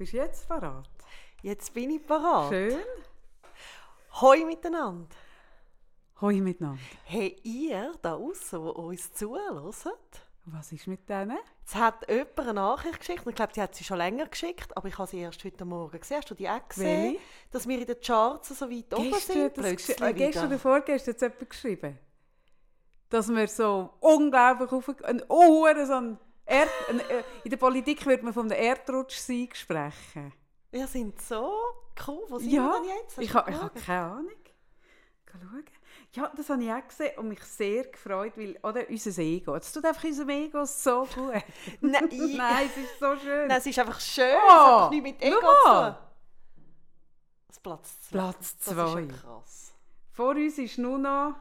Bist du jetzt parat? Jetzt bin ich parat. Schön. Hoi miteinander. Hoi miteinander. Hey, ihr da außen, die uns zuhört, Was ist mit denen? es hat jemand eine Nachricht geschickt. Ich glaube, sie hat sie schon länger geschickt, aber ich habe sie erst heute Morgen gesehen. Hast du die auch gesehen? Welche? Dass wir in den Charts so weit oben Gestern, sind. hat das Plötzlich äh, gestern oder vorgestern hat es jemand geschrieben. Dass wir so unglaublich auf ein oh, so ein Erd, äh, In der Politik würde man von einem Erdrutschsieg sprechen. Wir sind so cool. Wo sind Ja, wir denn jetzt? Hast Ich habe ha keine Ahnung. Schauen. Ja, das habe ich auch gesehen und mich sehr gefreut, weil oder, unser Ego, es tut einfach unserem Ego so gut. Nein, Nein, es ist so schön. Nein, es ist einfach schön. Oh, es hat doch nichts mit Ego zu tun. Platz 2. Platz Das ist zwei. ja krass. Vor uns ist nur noch.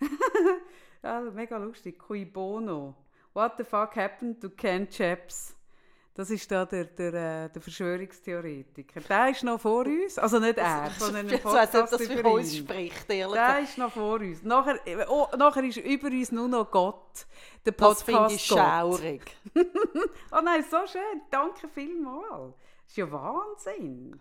ja, mega lustig. Cui Bono. What the fuck happened to Ken Chaps? Das ist da der, der, äh, der Verschwörungstheoretiker. Der ist noch vor uns. Also nicht er, sondern ein Podcast das für über uns spricht, ehrlich Der gesagt. ist noch vor uns. Nachher, oh, nachher ist über uns nur noch Gott. Der Das finde Podcast ich Gott. schaurig. Oh nein, so schön. Danke vielmals. Das ist ja Wahnsinn.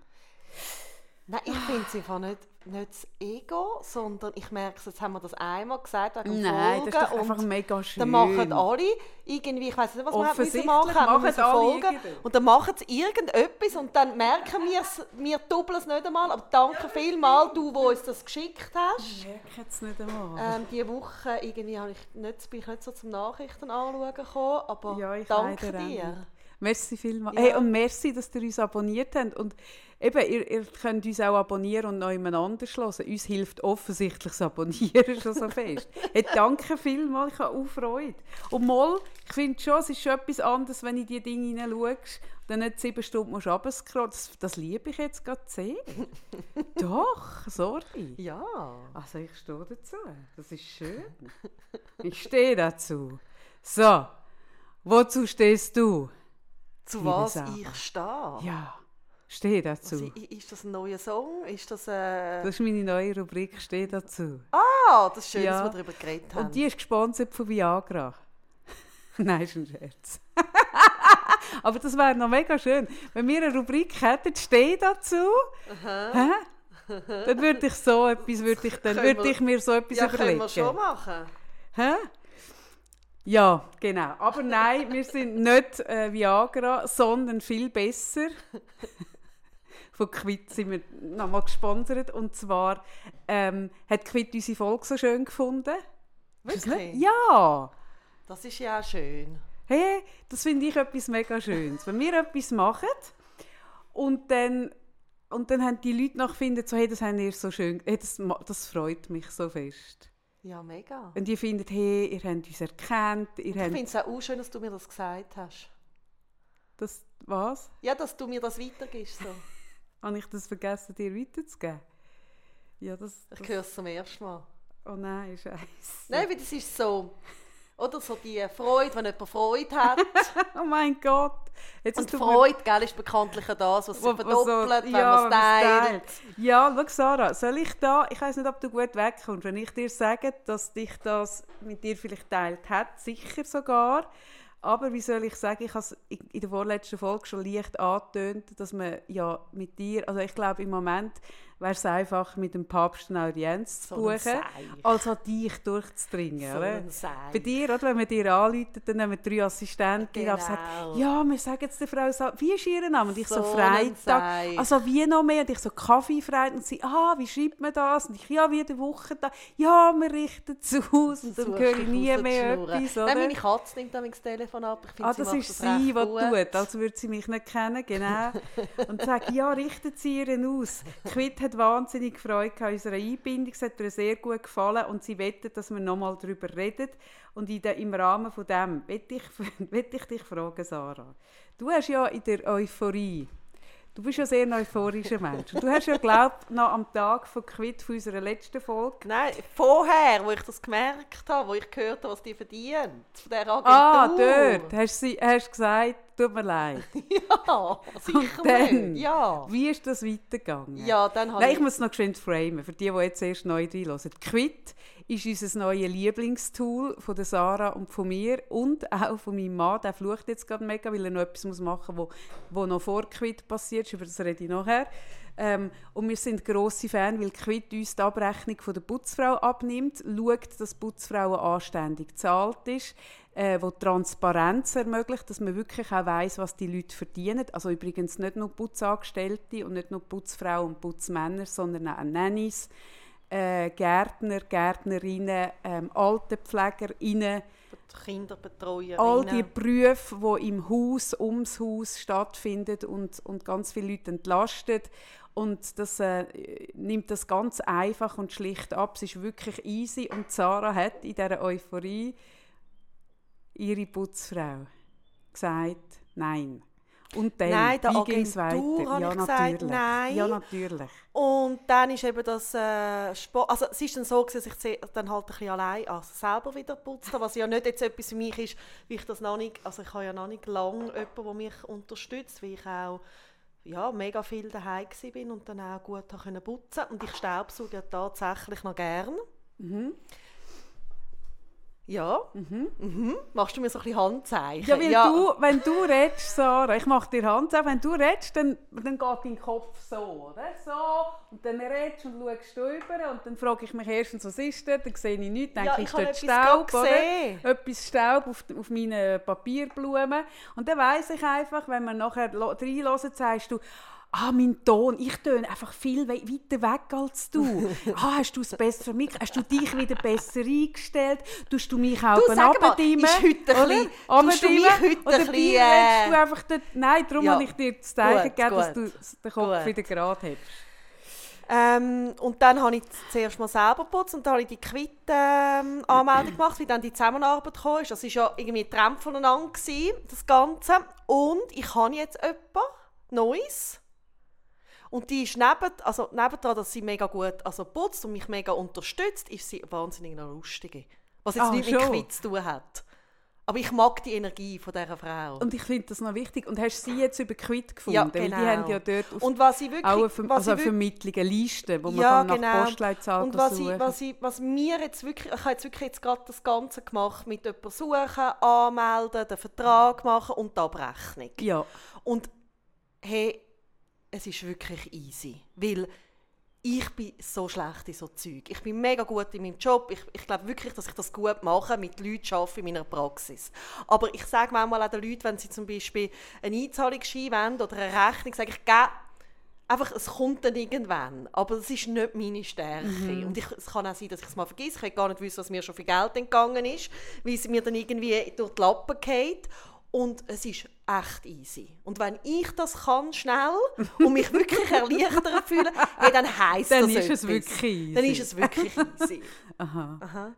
Nein, ich finde es einfach nicht, nicht das Ego, sondern ich merke es, jetzt haben wir das einmal gesagt wegen Nein, das ist Folgen einfach mega schön. Dann machen alle irgendwie, ich weiß nicht, was wir müssen machen, machen müssen folgen. Und dann machen sie irgendetwas und dann merken wir es, wir doppeln es nicht einmal, aber danke vielmals, du, wo uns das geschickt hast. Ich merke es nicht einmal. Ähm, diese Woche irgendwie habe ich nicht, bin ich nicht so zum Nachrichten anschauen gekommen, aber Ja, danke dir. nicht. Merci vielmals. Ja. Hey, und merci, dass ihr uns abonniert habt. Und eben, ihr, ihr könnt uns auch abonnieren und noch jemand anders hören. Uns hilft offensichtlich das Abonnieren schon so fest. hey, danke vielmals, ich habe auch Freude. Und mal, ich finde schon, es ist schon etwas anderes, wenn du in die Dinge hineinschaust dann nicht sieben Stunden musst runterscrollen. Das, das liebe ich jetzt gerade sehr. Doch, sorry. Ja. Also ich stehe dazu. Das ist schön. Ich stehe dazu. So, wozu stehst du? Zu was Sarah. ich stehe. Ja, stehe dazu. I- ist das ein neuer Song? Ist das äh... Das ist meine neue Rubrik, stehe dazu. Ah, das ist schön, Ja. dass wir darüber geredet haben. Und die ist gesponsert von Viagra. Nein, ist ein Scherz. Aber das wäre noch mega schön. Wenn wir eine Rubrik hätten, stehe dazu, hä? dann würde ich so etwas, würde ich, dann würde ich mir so etwas ja, überlegen. können wir schon machen. Hä? Ja, genau. Aber nein, wir sind nicht äh, Viagra, sondern viel besser. Von Quid sind wir nochmal gesponsert. Und zwar ähm, hat Quid unsere Folge so schön gefunden. Wirklich? Ja! Das ist ja auch schön. Hey, das finde ich etwas mega Schönes. Wenn wir etwas machen und dann, und dann haben die Leute noch finden, so, hey, das haben ihr so schön, hey, das, das freut mich so fest. Ja, mega. Und die finden, hey, ihr habt uns erkannt, ihr Ich habt finde es auch schön, dass du mir das gesagt hast. das, was? Ja, dass du mir das weitergibst. So. Habe ich das vergessen, dir weiterzugeben? Ja, das, Ich das höre es zum ersten Mal. oh nein, scheiße. Nein, weil das ist so... Oder so die Freude, wenn jemand Freude hat. Oh mein Gott. Jetzt Und du mir- Freude, gell, ist bekanntlich das, was sich was so- verdoppelt, wenn ja, man es teilt. Ja, schau Sarah, soll ich da, ich weiß nicht, ob du gut wegkommst, wenn ich dir sage, dass dich das mit dir vielleicht teilt hat, sicher sogar, aber wie soll ich sagen, ich habe es in in der vorletzten Folge schon leicht angetönt, dass man ja mit dir, also ich glaube im Moment wäre es einfach mit dem Papst eine Audienz zu buchen, als an dich durchzudringen. So. Bei dir, oder, wenn man dir anruft, dann nehmen drei Assistenten ab und sagen, Genau. ja, wir sagen jetzt der Frau, wie ist ihr Name? Und ich so, So Freitag. Also wie noch mehr? Und ich so, Kaffee Freitag. Und sie, ah, wie schreibt man das? Und ich, ja, wie der Wochentag. Ja, wir richten es aus. Und dann höre ich nie mehr etwas, Nein, oder? meine Katze nimmt das Telefon ab. Ich finde, Ah, sie das macht ist das sie, die gut. tut, als würde sie mich nicht kennen, genau. Und sagt, ja, richtet sie ihren aus. Quid hat wahnsinnig Freude an unserer Einbindung, es hat ihr sehr gut gefallen und sie wettet, dass wir nochmal darüber reden. Und in der, im Rahmen von dem wette ich, wette ich dich fragen, Sarah. Du hast ja in der Euphorie, du bist ja sehr euphorischer Mensch. Und du hast ja, ich, noch am Tag von Quid von unserer letzten Folge Nein, vorher, wo ich das gemerkt habe, wo ich gehört habe, was die verdient. Von dieser Agentur. Ah, dort hast du hast gesagt, tut mir leid. Ja, sicher dann? nicht. Ja. Wie ist das weitergegangen? Ja, dann Nein, ich... ich muss es noch geschwind framen, für die, die jetzt erst neu reinhören. Quid ist unser neues Lieblingstool von der Sarah und von mir und auch von meinem Mann. Der flucht jetzt gerade mega, weil er noch etwas machen muss, wo, wo noch vor Quid passiert. Über das rede ich nachher. Ähm, und wir sind grosse Fan, weil Quid uns die Abrechnung von der Putzfrau abnimmt, schaut, dass die Putzfrau anständig gezahlt ist, äh, wo Transparenz ermöglicht, dass man wirklich auch weiß, was die Leute verdienen. Also übrigens nicht nur Putzangestellte und nicht nur Putzfrauen und Putzmänner, sondern auch Nannies, äh, Gärtner, Gärtnerinnen, ähm, Altenpflegerinnen, Kinderbetreuerinnen. all die Berufe, die im Haus, ums Haus stattfinden und, und ganz viele Leute entlastet. Und das äh, nimmt das ganz einfach und schlicht ab. Es ist wirklich easy. Und Sarah hat in dieser Euphorie ihre Putzfrau gesagt, nein. Und dann, Nein, der wie ging's Agentur weiter? habe ja, ich gesagt, natürlich. nein. Ja, natürlich. Und dann ist eben das äh, Sport, also es ist dann so dass ich dann halt ein bisschen allein also selber wieder putzt habe, was ja nicht jetzt etwas für mich ist, wie ich das noch nicht, also ich habe ja noch nicht lange jemanden, der mich unterstützt, weil ich auch ja, mega viel daheim bin und dann auch gut putzen und ich staubsauge tatsächlich noch gern. Ja. Mhm. Machst du mir so ein bisschen Handzeichen? Ja, weil du, wenn du redest, Sarah, ich mache dir Hand auf, wenn du redest, dann, dann geht dein Kopf so, oder? So, und dann redest und schaust du rüber und dann frage ich mich erstens, was ist das? Dann sehe ich nichts, denke Ja, ich, ich dort Staub, gesehen. oder? Etwas Staub auf, auf meinen Papierblumen. Und dann weiss ich einfach, wenn man nachher reinhört, sagst du, Ah, mein Ton, ich töne einfach viel we weiter weg als du. Ah, hast du es besser für mich? Hast du dich wieder besser eingestellt? Tust du mich auch Du, abdimmen? ist heute ein oder? bisschen- tust du mich heute Und ein bisschen, äh, du einfach dort, Nein, darum Ja. habe ich dir das Zeichen Gut, gegeben, dass gut. du den Kopf Gut. wieder gerade hast. Ähm, und dann habe ich zuerst mal selber geputzt und dann habe ich die Quit-Anmeldung gemacht, wie dann die Zusammenarbeit kam. Das war ja irgendwie getrennt voneinander, gewesen, das Ganze. Und ich habe jetzt jemanden Neues. Und die ist neben, also nebendran, dass sie mega gut also putzt und mich mega unterstützt, ist sie wahnsinnig noch lustige. Was jetzt Ah, nichts mit schon? Quit zu tun hat. Aber ich mag die Energie von dieser Frau. Und ich finde das noch wichtig. Und hast du sie jetzt über Quid gefunden? Ja, Weil genau. die haben ja dort und was ich wirklich, auch eine, was also eine Vermittlung, eine Liste, wo man Ja, kann nach genau. Und was, ich, suchen was, ich, was mir jetzt wirklich, ich habe jetzt wirklich jetzt gerade das Ganze gemacht mit jemandem suchen, anmelden, den Vertrag machen und die Abrechnung. Ja, Und hey, es ist wirklich easy, weil ich bin so schlecht in so Zeug. Ich bin mega gut in meinem Job. Ich, ich glaube wirklich, dass ich das gut mache, mit Leuten arbeite in meiner Praxis. Aber ich sage manchmal auch den Leuten, wenn sie zum Beispiel eine Einzahlungsschein wollen oder eine Rechnung, sage ich, «Geh, einfach, es kommt dann irgendwann. Aber es ist nicht meine Stärke. Und ich, es kann auch sein, dass ich es mal vergesse. Ich will gar nicht wissen, was mir schon für Geld entgangen ist, weil es mir dann irgendwie durch die Lappen geht. Und es ist echt easy. Und wenn ich das kann, schnell, und mich wirklich erleichtert fühle, hey, dann heisst Dann das ist es etwas. wirklich easy. Dann ist es wirklich easy.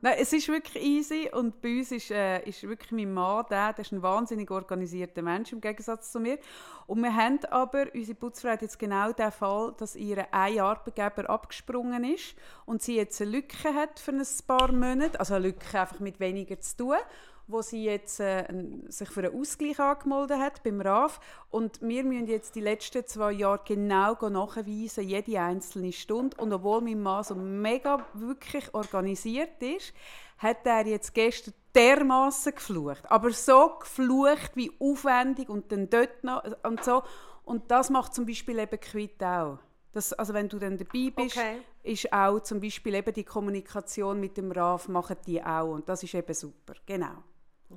Nein, es ist wirklich easy und bei uns ist, äh, ist wirklich mein Mann der, der ist ein wahnsinnig organisierter Mensch im Gegensatz zu mir. Und wir haben aber, unsere Putzfrau hat jetzt genau den Fall, dass ihr ein Arbeitgeber abgesprungen ist und sie jetzt eine Lücke hat für ein paar Monate, also eine Lücke einfach mit weniger zu tun wo sie jetzt äh, sich für einen Ausgleich angemeldet hat beim RAF. Und wir müssen jetzt die letzten zwei Jahre genau nachweisen, jede einzelne Stunde. Und obwohl mein Mann so mega wirklich organisiert ist, hat er jetzt gestern dermaßen geflucht. Aber so geflucht wie aufwendig und dann dort noch und so. Und das macht zum Beispiel eben Quit auch. Das, also wenn du dann dabei bist, Okay. ist auch zum Beispiel eben die Kommunikation mit dem RAF, machen die auch. Und das ist eben super. Genau.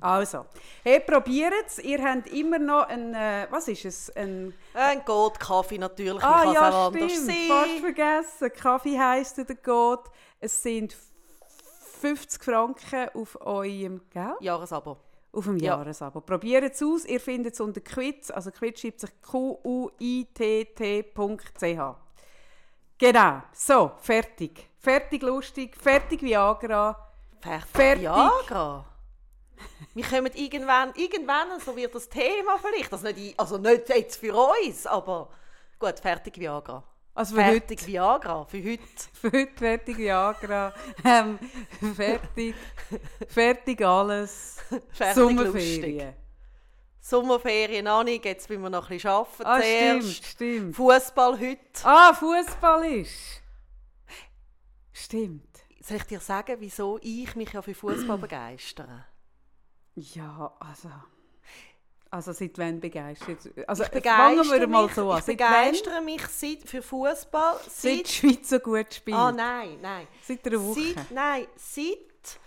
Also, hey, probiert es. Ihr habt immer noch ein, äh, was ist es? Ein, Ein Gold Kaffee natürlich, ah es ja, auch anders stimmt, sein. fast vergessen. Kaffee heisst der Gott. Es sind 50 Franken auf eurem, gell? Jahresabo. Auf dem Ja. Jahresabo. Probiert es aus. Ihr findet es unter Quiz. Also Quiz schreibt sich Q-U-I-T-T.ch. Genau. So, fertig. Fertig lustig, fertig Viagra. Fertig. Fertig. Viagra. Wir kommen irgendwann, irgendwann, so wird das Thema vielleicht, also nicht, also nicht jetzt für uns, aber gut, fertig Viagra. Also für fertig heute, Viagra, für heute. für heute fertig Viagra. Ähm, fertig, fertig alles. Fertig Sommerferien. Sommerferien noch nicht, jetzt müssen wir noch ein bisschen arbeiten Ah, stimmt, stimmt. Fußball heute. Ah, Fußball ist. Stimmt. soll ich dir sagen, wieso ich mich ja für Fußball begeistere? Ja, also... Also seit wann begeistert? Also ich begeistere fangen wir mal mich, so an. Ich begeistere wann? mich seit, für Fußball Seit seit... die Schweiz so gut spielt. Ah nein, nein. Seit einer Woche. Seit, nein, seit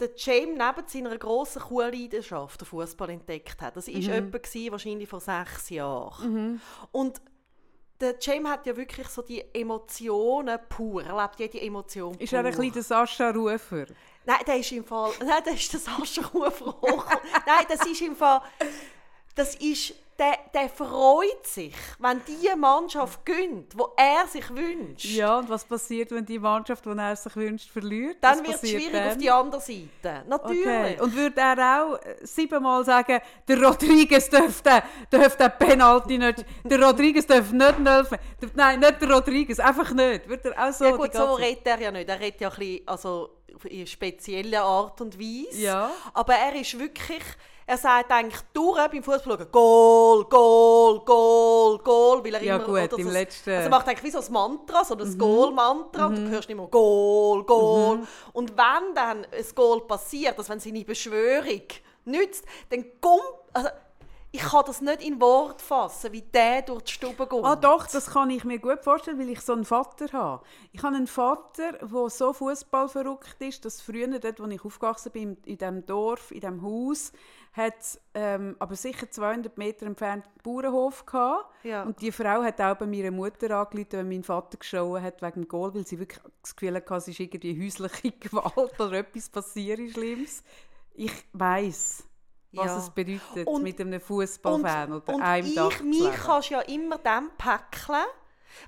der James neben seiner grossen Kuhleidenschaft den Fußball entdeckt hat. Das war Mhm. gewesen, wahrscheinlich vor sechs Jahren. Und der James hat ja wirklich so die Emotionen pur. Er lebt jede Emotion Ist pur. er ein bisschen der Sascha Rufer? Nein, der ist im Fall. Nein, das ist Rufer hoch. Nein, das ist im Fall. Das ist. Der, der freut sich, wenn die Mannschaft gönnt, wo er sich wünscht. Ja, und was passiert, wenn die Mannschaft, die er sich wünscht, verliert? Dann wird es schwierig dann? auf die andere Seite. Natürlich. Okay. Und würde er auch äh, siebenmal sagen, der Rodriguez dürfte den Penalty nicht, der Rodriguez darf nicht helfen. Nein, nicht der Rodriguez, einfach nicht. Würde er auch so Ja gut, so redet er ja nicht. Er redet ja ein bisschen, also in spezieller Art und Weise. Ja. Aber er ist wirklich, er sagt eigentlich durch beim Fußball Goal, Goal, Goal, Goal, weil er Ja, immer... gut, oder im so- letzten- Also macht eigentlich wie so ein Mantra, so Mhm. das Goal-Mantra und du hörst immer Goal, Goal. Und wenn dann ein Goal passiert, also wenn seine Beschwörung nützt, dann kommt... Also, ich kann das nicht in Wort fassen, wie der durch die Stube geht. Ah doch, das kann ich mir gut vorstellen, weil ich so einen Vater habe. Ich habe einen Vater, der so Fußball verrückt ist, dass früher, dort, wo ich aufgewachsen bin, in diesem Dorf, in diesem Haus, hat ähm, aber sicher 200 Meter entfernt einen Bauernhof gehabt. Ja. Und die Frau hat auch bei meiner Mutter angerufen, wenn mein Vater geschaut hat wegen dem Goal, weil sie wirklich das Gefühl hatte, es ist irgendwie häusliche Gewalt oder etwas passiert Schlimmes. Ich weiß, was Ja. es bedeutet, Und- mit einem Fußballfan oder und einem ich, Dach mich kannst ja immer dann päckeln,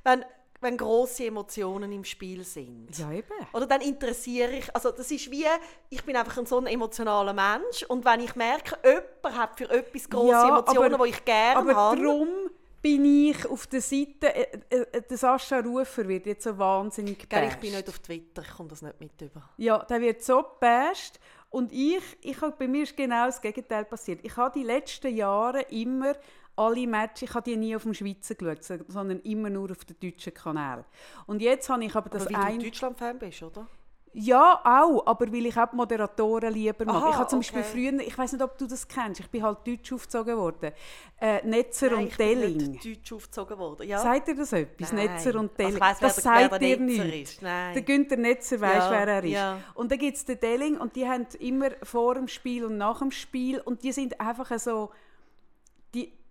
wenn, wenn grosse Emotionen im Spiel sind. Ja, eben. Oder dann interessiere ich, also das ist wie, ich bin einfach ein so ein emotionaler Mensch und wenn ich merke, jemand hat für etwas grosse Ja, Emotionen, die ich gerne Aber habe. darum bin ich auf der Seite, äh, äh, der Sascha Rufer wird jetzt so wahnsinnig Gell, ich gebasht. bin nicht auf Twitter, ich komme das nicht mit über. Ja, der wird so gebasht. Und ich, ich bei mir ist genau das Gegenteil passiert. Ich habe die letzten Jahre immer alle Matches, ich habe die nie auf dem Schweizer geschaut, so- sondern immer nur auf dem deutschen Kanal. Und jetzt habe ich aber das Aber weil ein... du Deutschland-Fan bist, oder? Ja, auch, aber weil ich auch die Moderatoren lieber mag. Aha, ich habe zum Beispiel okay. früher, ich weiß nicht, ob du das kennst, ich bin halt deutsch aufgezogen worden, äh, Netzer Nein, und ich bin Delling. deutsch aufgezogen worden. Ja. Sagt ihr das etwas? Nein. Netzer und Also Delling? wer das sagt ihr nicht. Der Günther Netzer weiss, Ja, wer er ist. ja. Und dann gibt es den Delling und die haben immer vor dem Spiel und nach dem Spiel und die sind einfach so,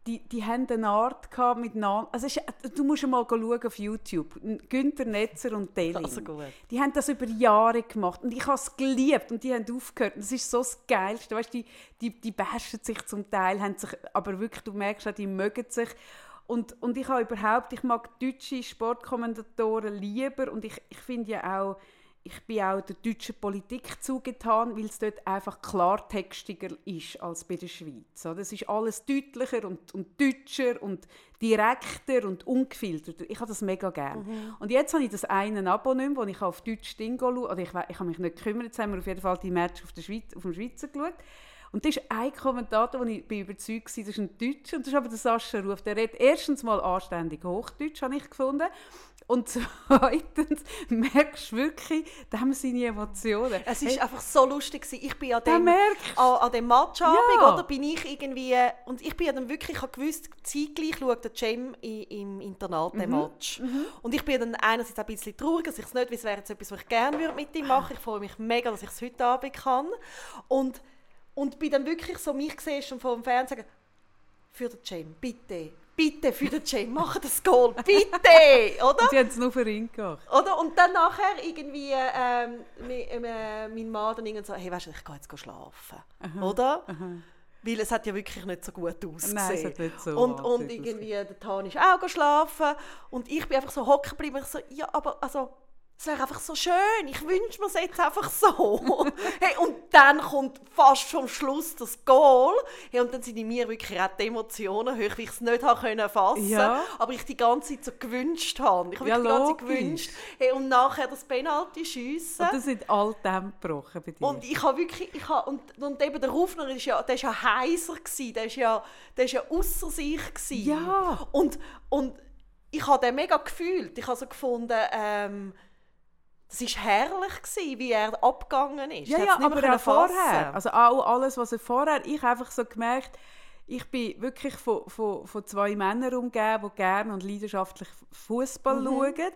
die, die, haben eine Art gehabt miteinander. Also ist, du musst mal schauen auf YouTube. Günther Netzer und Delling. Also. Die haben das über Jahre gemacht und ich habe es geliebt und die haben aufgehört. Und das ist so das Geilste. Weißt, die, die, die bashen sich zum Teil, haben sich, aber wirklich, du merkst auch, die mögen sich. Und, und ich habe überhaupt, ich mag deutsche Sportkommentatoren lieber und ich, ich finde ja auch, ich bin auch der deutschen Politik zugetan, weil es dort einfach klartextiger ist als bei der Schweiz. Das ist alles deutlicher und, und deutscher und direkter und ungefilterter. Ich habe das mega gern. Und jetzt habe ich das eine Abo nicht mehr, wo ich auf Deutsch Ding schaue. Oder ich, ich habe mich nicht gekümmert, jetzt haben wir auf jeden Fall die Match auf, der Schweiz, auf dem Schweizer geschaut. Und das ist ein Kommentator, wo ich bin überzeugt war, das ist ein Deutscher. Und das ist aber der Sascha Ruf. Der redet erstens mal anständig Hochdeutsch, habe ich gefunden. Und zweitens merkst du wirklich, da haben seine Emotionen. Es ist einfach so lustig. Ich bin an dem, an, an dem Matchabend, Ja. oder bin ich irgendwie und ich bin dann wirklich, ich habe gewusst, zeitgleich schaut der Cem im Internat Mhm, den Match. Und ich bin dann einerseits ein bisschen traurig, dass ich es nicht, weil es wäre jetzt etwas, was ich gerne würde mit ihm machen. Ich freue mich mega, dass ich es heute Abend kann. Und und bin dann wirklich so mich gesehen schon vor dem Fernsehen sagen, für den Cem, bitte, bitte für den Cem, mach das Goal, bitte, oder? Sie haben es nur für ihn gemacht. Oder? Und dann nachher irgendwie ähm, mi- äh, mein Mann dann irgendwie so, hey, weißt du, ich gehe jetzt schlafen. Oder? Weil es hat ja wirklich nicht so gut ausgesehen. Nein, es hat nicht so und, und irgendwie, der Tan ist auch schlafen. Und ich bin einfach so hocken geblieben. Ich so, ja, aber also, es wäre einfach so schön. Ich wünsche mir es jetzt einfach so. hey, und dann kommt fast vom Schluss das Goal. Hey, und dann sind in mir wirklich auch die Emotionen hoch, weil ich es nicht können fassen Ja. aber ich die ganze Zeit so gewünscht habe. Ich habe Ja, die ganze Zeit gewünscht. Hey, und nachher das Penalty schiessen. Und das sind all dem gebrochen bei dir. Und ich habe wirklich, ich habe, und, und eben der Rufner ist ja, der ist ja heiser gsi, der ist ja, der ist ja ausser sich gsi. Ja. Und, und ich habe den mega gefühlt. Ich habe so gefunden, ähm, Das war herrlich, gewesen, wie er abgegangen ist. Ja, ja, aber auch vorher. Also auch alles, was er vorher... Ich habe einfach so gemerkt, ich bin wirklich von, von, von zwei Männern umgeben, die gerne und leidenschaftlich Fußball Mhm. schauen.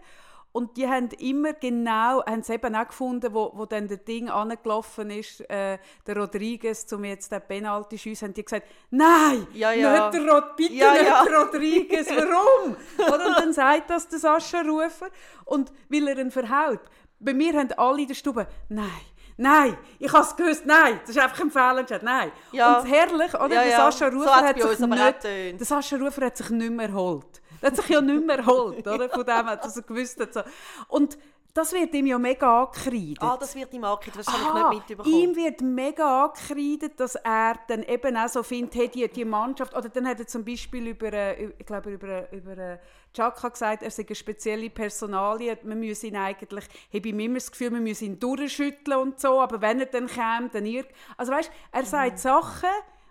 Und die haben immer genau, haben es eben auch gefunden, wo, wo dann der Ding angelaufen ist, äh, der Rodriguez, um jetzt den Penalty schiessen, haben die gesagt, nein, Ja, ja. nicht der Rod, bitte Ja, nicht ja. der Rodriguez, warum? Oder? Und dann sagt das der Sascha Rufer und weil er ihn verhaut. Bei mir haben alle in der Stube, nein, nein, ich habe es gewusst, nein, das ist einfach ein Fehlentscheid, nein. Ja. Und herrlich, oder? Ja, der ja. Sascha So Rufer hat's hat sich nicht, der Sascha Rufer hat sich nicht mehr erholt. Er hat sich ja nicht mehr erholt, oder? Von dem, dass er gewusst hat. So. Und das wird ihm ja mega angekreidet. Ah, das wird ihm angekreidet, das habe ich nicht mitbekommen. ihm wird mega angekreidet, dass er dann eben auch so findet, hey, die, die Mannschaft, oder dann hat er zum Beispiel über, äh, ich glaube, über, äh, über äh, Chaka gesagt, er sei eine spezielle Personalie, man müsse ihn eigentlich, habe immer das Gefühl, man müsse ihn durchschütteln und so, aber wenn er dann käme, dann ihr, also weißt, er sagt Sachen,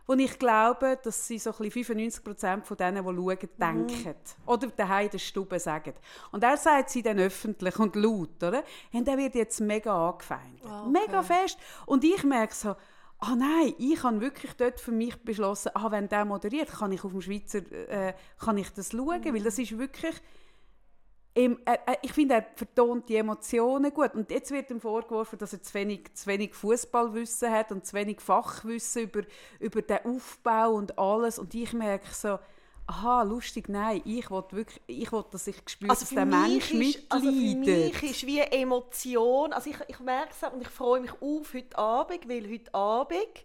wo ich glaube, dass sie so ein bisschen 95% von denen, die schauen, denken. Oder daheim in der Stube sagen. Und er sagt sie dann öffentlich und laut, oder? Und der wird jetzt mega angefeindet. Mega fest. Und ich merke so, ah nein, ich habe wirklich dort für mich beschlossen, ah, wenn der moderiert, kann ich auf dem Schweizer, äh, kann ich das schauen, weil das ist wirklich Em- er, er, ich finde, er vertont die Emotionen gut. Und jetzt wird ihm vorgeworfen, dass er zu wenig, zu wenig Fußballwissen hat und zu wenig Fachwissen über, über den Aufbau und alles. Und ich merke so, aha, lustig, nein, ich will wirklich, ich will, dass ich spüre, Also dass der Mensch mich ist, also für mitleidet. mich ist wie Emotion, also ich, ich merke es und ich freue mich auf heute Abend, weil heute Abend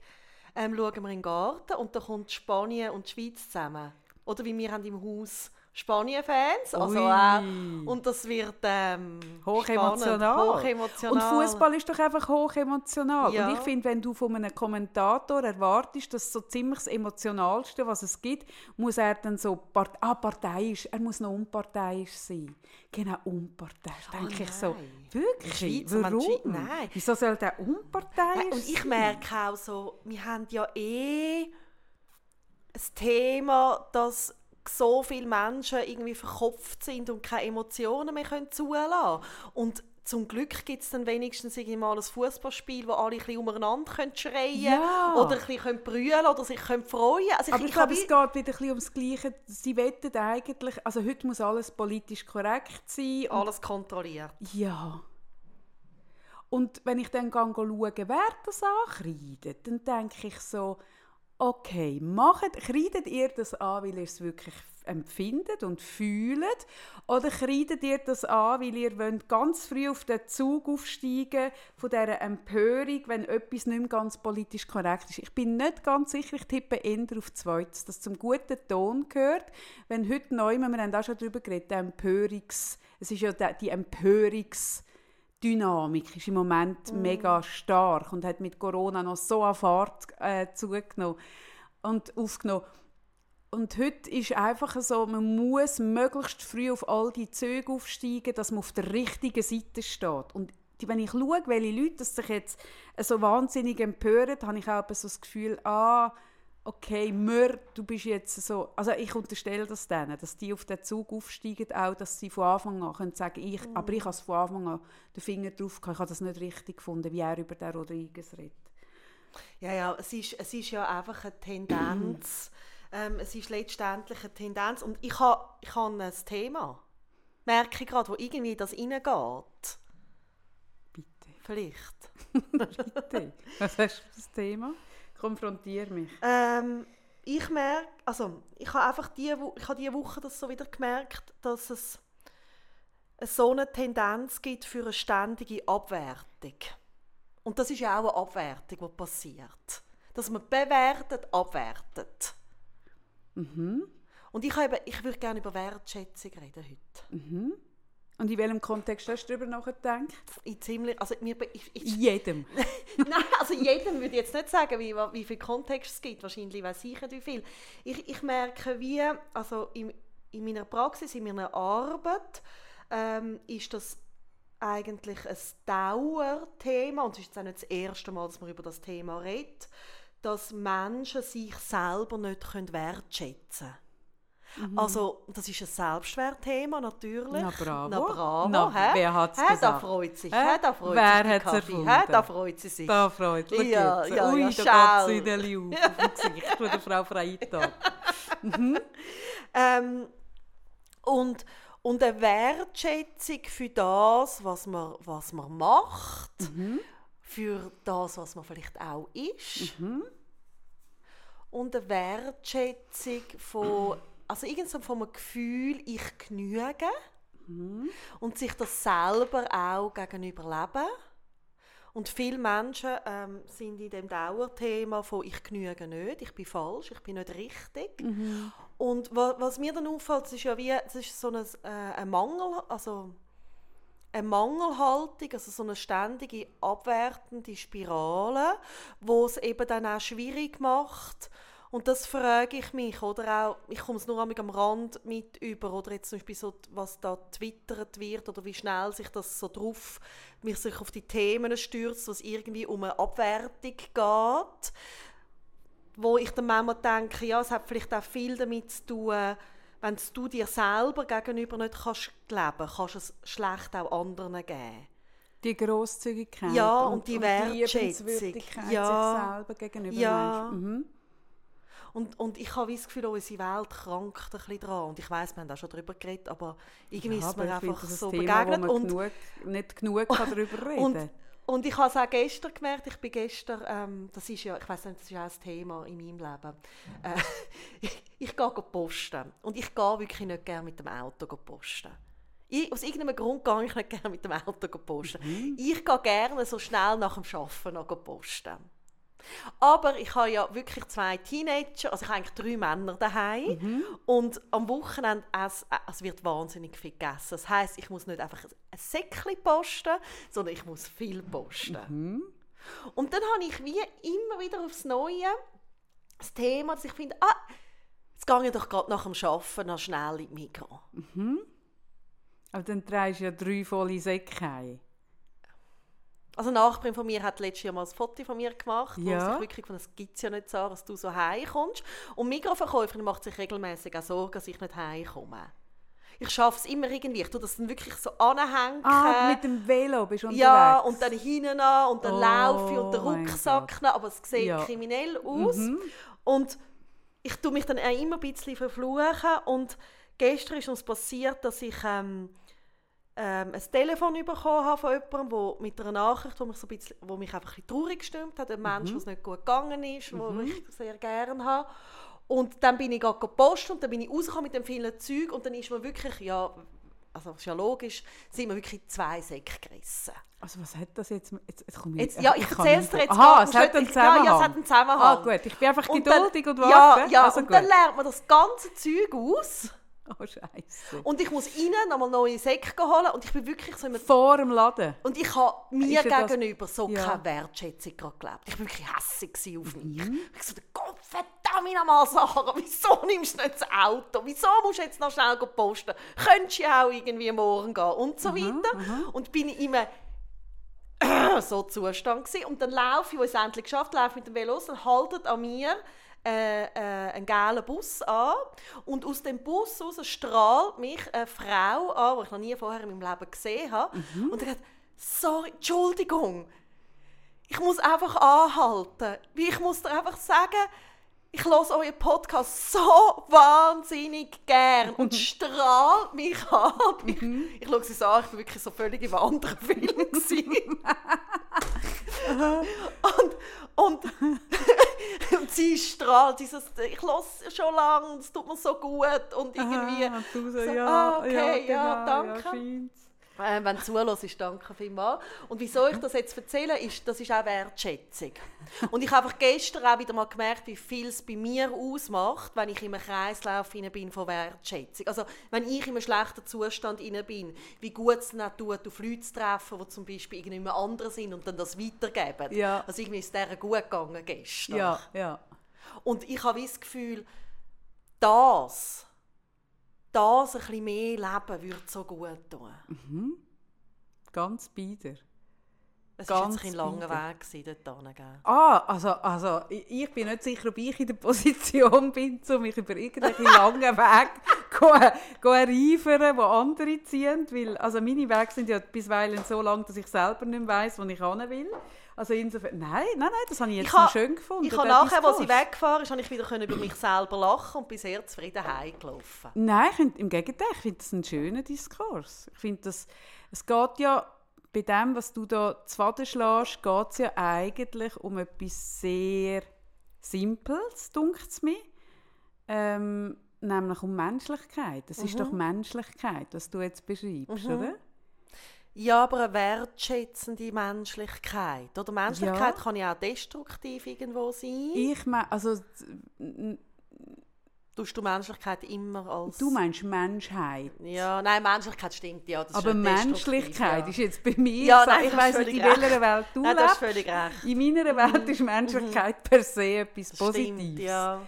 ähm, schauen wir in den Garten und da kommt Spanien und die Schweiz zusammen. Oder wie wir haben im Haus Spanien-Fans, also auch, und das wird ähm, Hochemotional. hochemotional. Und Fußball ist doch einfach hochemotional. Ja. Und ich finde, wenn du von einem Kommentator erwartest, dass so ziemlich das Emotionalste, was es gibt, muss er dann so part ah, parteiisch, er muss noch unparteiisch sein. Genau, unparteiisch. Oh denke ich so, wirklich? Schweizer Warum? Mensch- nein. Wieso soll der unparteiisch Nein, und ich sein? merke auch so, wir haben ja eh ein Thema, dass so viele Menschen irgendwie verkopft sind und keine Emotionen mehr können zulassen Und zum Glück gibt es dann wenigstens mal ein Fußballspiel, wo alle ein bisschen umeinander können schreien Ja. oder ein bisschen können brüllen oder sich können freuen Also Aber ich, ich glaube, es geht wieder ein bisschen ums Gleiche. Sie wettet eigentlich, also heute muss alles politisch korrekt sein. alles kontrolliert. Ja. Und wenn ich dann schaue, wer das ankreidet, dann denke ich so, okay, macht, kreidet ihr das an, weil ihr es wirklich empfindet und fühlt? Oder kreidet ihr das an, weil ihr wollt ganz früh auf den Zug aufsteigen von dieser Empörung, wenn etwas nicht mehr ganz politisch korrekt ist? Ich bin nicht ganz sicher, ich tippe eher auf Zweites, das zum guten Ton gehört. Wenn heute neu, wir haben auch schon darüber geredet, der Empörungs, es ist ja die Empörungs- Dynamik ist im Moment mega stark und hat mit Corona noch so an Fahrt äh, zugenommen und aufgenommen. Und heute ist einfach so, man muss möglichst früh auf all die Züge aufsteigen, dass man auf der richtigen Seite steht. Und die, wenn ich schaue, welche Leute das sich jetzt so wahnsinnig empören, habe ich auch so das Gefühl, ah, okay, Mör, du bist jetzt so, also ich unterstelle das denen, dass die auf den Zug aufsteigen, auch, dass sie von Anfang an können sagen, ich, aber ich habe es von Anfang an den Finger drauf gehabt, ich habe das nicht richtig gefunden, wie er über den Rodriguez redet. Ja, ja, es ist, es ist ja einfach eine Tendenz. ähm, es ist letztendlich eine Tendenz. Und ich habe ich ha ein Thema, merke ich gerade, wo irgendwie das reingeht. Bitte, Vielleicht. bitte. Was hast du für das Thema? Konfrontier mich. Ähm, ich merke, also ich habe einfach diese ich habe diese Woche das so wieder gemerkt, dass es so eine Tendenz gibt für eine ständige Abwertung. Und das ist ja auch eine Abwertung, die passiert. Dass man bewertet, abwertet. Und ich, habe, ich würde gerne über Wertschätzung reden heute. Und in welchem Kontext hast du darüber nachgedacht? In ziemlich, also mir, ich, ich, jedem. Nein, also jedem würde ich jetzt nicht sagen, wie, wie viel Kontext es gibt. Wahrscheinlich weiß ich nicht, wie viel. Ich, ich merke, wie, also in, in meiner Praxis, in meiner Arbeit, ähm, ist das eigentlich ein Dauerthema, und es ist jetzt auch nicht das erste Mal, dass man über das Thema redet, dass Menschen sich selber nicht wertschätzen können. Also, das ist ein Selbstwertthema natürlich. Na bravo. Na bravo. Na, wer hat's Da gesagt? freut sich. Hä? Da freut Wer hat's Kaffee. erfunden? Hä? Da freut sie sich. Da freut mich Ja, ja, Ui, ja, da geht es Ihnen auf, dem Gesicht von der Frau Freitag. Ähm, und, und eine Wertschätzung für das, was man, was man macht, für das, was man vielleicht auch ist. Und eine Wertschätzung von, also irgend so von einem Gefühl, ich genüge. Und sich das selber auch gegenüber leben. Und viele Menschen ähm, sind in dem Dauerthema von «ich genüge nicht», «ich bin falsch», «ich bin nicht richtig». Und wa was mir dann auffällt, ist ja wie das ist so ein, äh, ein Mangel, also eine Mangelhaltung, also so eine ständige abwertende Spirale, wo es eben dann auch schwierig macht. Und das frage ich mich, oder auch, ich komme es nur einmal am Rand mit über, oder jetzt zum Beispiel so, was da twittert wird, oder wie schnell sich das so drauf, mich sich auf die Themen stürzt, was irgendwie um eine Abwertung geht wo ich dann manchmal denke, ja, es hat vielleicht auch viel damit zu tun, wenn du dir selber gegenüber nicht kannst leben kannst du es schlecht auch anderen geben. Die Grosszügigkeit Ja, und die Wertschätzung. Liebenswürdigkeit Ja. sich selber gegenüber Ja. Menschen. Mhm. Und, und ich habe das Gefühl, unsere Welt krankt ein bisschen dran. Und ich weiss, wir haben auch schon darüber geredet, aber irgendwie Ja, ist mir finde, einfach so Thema, begegnet. Und, genug, nicht genug kann darüber reden und, und ich habe es auch gestern gemerkt, ich bin gestern, ähm, das ist ja, ich weiß nicht, das ist auch ein Thema in meinem Leben. Äh, ich, ich gehe posten und ich gehe wirklich nicht gerne mit dem Auto posten. Ich, aus irgendeinem Grund gehe ich nicht gerne mit dem Auto posten. Ich gehe gerne so schnell nach dem Arbeiten noch posten. Aber ich habe ja wirklich zwei Teenager, also ich habe eigentlich drei Männer daheim und am Wochenende es, es wird wahnsinnig viel gegessen. Das heißt, ich muss nicht einfach ein Säckchen posten, sondern ich muss viel posten. Und dann habe ich wie immer wieder aufs Neue das Thema, dass ich finde, ah, jetzt gehe ich doch gerade nach dem Arbeiten noch schnell in die Migros. Aber dann trägst du ja drei volle Säcke heim. Also eine Nachbarin von mir hat letztes Jahr mal ein Foto von mir gemacht, wo Ja. sich wirklich von das gibt es ja nicht so, dass du so heimkommst. Und Mikroverkäuferin macht sich regelmäßig auch Sorgen, dass ich nicht heimkomme. Ich schaffe es immer irgendwie. Ich tue das dann wirklich so anhängen. Ah, mit dem Velo bist du unterwegs? ja, und dann hinten an und dann Oh laufe ich und den mein Rucksack noch, aber es sieht Ja. Mhm. kriminell aus. Und ich tue mich dann auch immer ein bisschen verfluchen. Und gestern ist uns passiert, dass ich ähm, ähm, ein Telefon bekommen habe von jemandem, wo, mit einer Nachricht, die mich, so ein bisschen, wo mich einfach ein bisschen traurig gestimmt hat. Ein Mensch, Mhm. was nicht gut gegangen ist, wo ich sehr gerne habe. Und dann bin ich gerade gepostet und dann bin ich rausgekommen mit dem vielen Zeug und dann ist mir wirklich, ja, also das ist ja logisch, sind mir wirklich zwei Säcke gerissen. Also was hat das jetzt... Jetzt, jetzt komme Jetzt, ja, ich kann erzähle es dir jetzt Aha, es hat einen Zusammenhang. ja, es hat einen Zusammenhang. Ah gut, ich bin einfach Und geduldig dann, und warte. Ja, ja also und gut. dann lernt man das ganze Zeug aus Oh Scheiße. und ich muss innen nochmal neue Säcke holen und ich bin wirklich so im Vor dem Laden. und ich habe mir ja gegenüber so Ja. keine Wertschätzung gelebt. Ich war wirklich hässig gewesen auf mich. Mhm. Ich so, Gott verdammt nochmal, Sarah, wieso nimmst du nicht das Auto? Wieso musst du jetzt noch schnell posten? Könntest du ja auch irgendwie morgen gehen? Und so weiter. Und bin ich immer so Zustand gewesen. Und dann laufe ich, wo ich es endlich geschafft laufe mit dem Velo los, dann haltet an mir äh, äh, einen gelben Bus an und aus dem Bus raus strahlt mich eine Frau an, die ich noch nie vorher in meinem Leben gesehen habe. Und er sagt, sorry, Entschuldigung, ich muss einfach anhalten. Ich muss dir einfach sagen, ich höre euren Podcast so wahnsinnig gern und strahlt mich an. Ich, ich schaue sie so an, ich war wirklich so völlig im anderen Film. und, und, und sie strahlt, sie sagt, ich höre schon lange es tut mir so gut und irgendwie... Ah, du so, ja, ah, okay, ja, genau, danke. Ja. Äh, wenn du zuhörst, danke vielmals. Und wieso ich das jetzt erzähle, ist, das ist auch Wertschätzung. Und ich habe einfach gestern auch wieder mal gemerkt, wie viel es bei mir ausmacht, wenn ich in einem Kreislauf bin von Wertschätzung. Also wenn ich in einem schlechten Zustand bin, wie gut es dann tut, auf Leute zu treffen, die zum Beispiel irgendwie andere sind und dann das weitergeben. Ja. Also irgendwie ist es deren gut gegangen gestern. Ja, ja. Und ich habe das Gefühl, das, das ein bisschen mehr leben würde so gut tun. Ganz bieder. Es war jetzt ein langer. Weg gewesen, dort hinzugehen. Ah, also, also ich ich bin nicht sicher, ob ich in der Position bin, um mich über irgendwelche langen go, go reifern, wo andere ziehen. Weil, also meine Wege sind ja bisweilen so lang, dass ich selber nicht weiss, wo ich hin will. Also insofern, nein, nein, nein, das habe ich jetzt Ich noch schön gefunden. Ich habe nachher, als sie Diskurs. weggefahren ist, habe ich wieder können über mich selber lachen und bin sehr zufrieden heimgelaufen. Nein, ich find, im Gegenteil, ich finde das einen schönen Diskurs. Ich finde, das, es geht ja bei dem, was du da zu Faden schlägst, geht es ja eigentlich um etwas sehr Simples, dunkt es mir. Ähm, nämlich um Menschlichkeit. Es ist doch Menschlichkeit, was du jetzt beschreibst, oder? Ja, aber eine wertschätzende Menschlichkeit. Oder Menschlichkeit Ja. kann ja auch destruktiv irgendwo sein. Ich meine, also Tust du Menschlichkeit immer als... du meinst Menschheit. Ja, nein, Menschlichkeit stimmt, ja. Ist Aber destruktiv, Menschlichkeit ja. ist jetzt bei mir, Ja, nein, ich weiß nicht, in welcher. Welt du Nein, lebst. völlig recht. In meiner Welt ist Menschlichkeit per se etwas Positives. Stimmt, ja.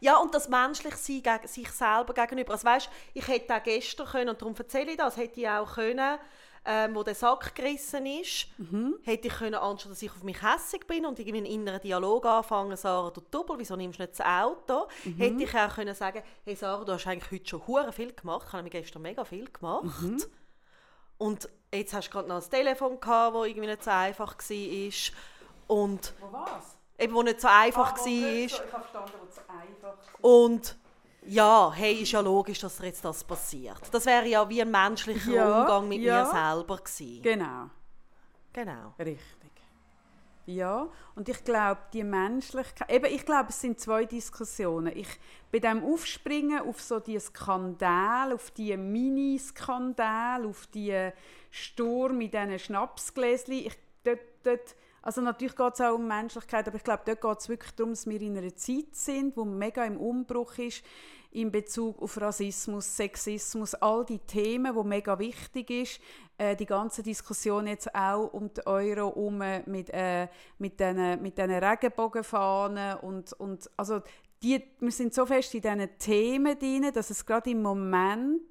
Ja, und das menschlich sein sich selber gegenüber. Also weißt, ich hätte auch gestern können, und darum erzähle ich das, hätte ich auch können, ähm, wo der Sack gerissen ist, Mhm. hätte ich können, anstatt dass ich auf mich hässig bin und irgendwie einen inneren Dialog anfangen, Sarah, du Double, wieso nimmst du nicht das Auto? Mhm. Hätte ich auch können sagen, hey Sarah, du hast eigentlich heute schon hure viel gemacht, ich habe nämlich gestern mega viel gemacht. Mhm. Und jetzt hast du gerade noch ein Telefon gehabt, das irgendwie nicht so einfach war. Und Wo was? eben, wo nicht so einfach Ah, war. Ich habe verstanden, wo es so einfach war. Und ja, hey, ist ja logisch, dass dir jetzt das passiert. Das wäre ja wie ein menschlicher Ja, Umgang mit ja. mir selber gewesen. Genau, Genau. richtig. Ja, und ich glaube, die Menschlichkeit, eben, ich glaube, es sind zwei Diskussionen. Ich, bei dem Aufspringen auf so die Skandal, auf die Mini-Skandal, auf die Sturm mit diesen Schnapsgläschen, ich, dort, dort, also natürlich geht es auch um Menschlichkeit, aber ich glaube, dort geht es wirklich darum, dass wir in einer Zeit sind, wo mega im Umbruch ist in Bezug auf Rassismus, Sexismus, all die Themen, wo mega wichtig ist. Äh, die ganze Diskussion jetzt auch um die Euro um mit äh, mit diesen mit Regenbogenfahnen und und also die, wir sind so fest in diesen Themen drin, dass es gerade im Moment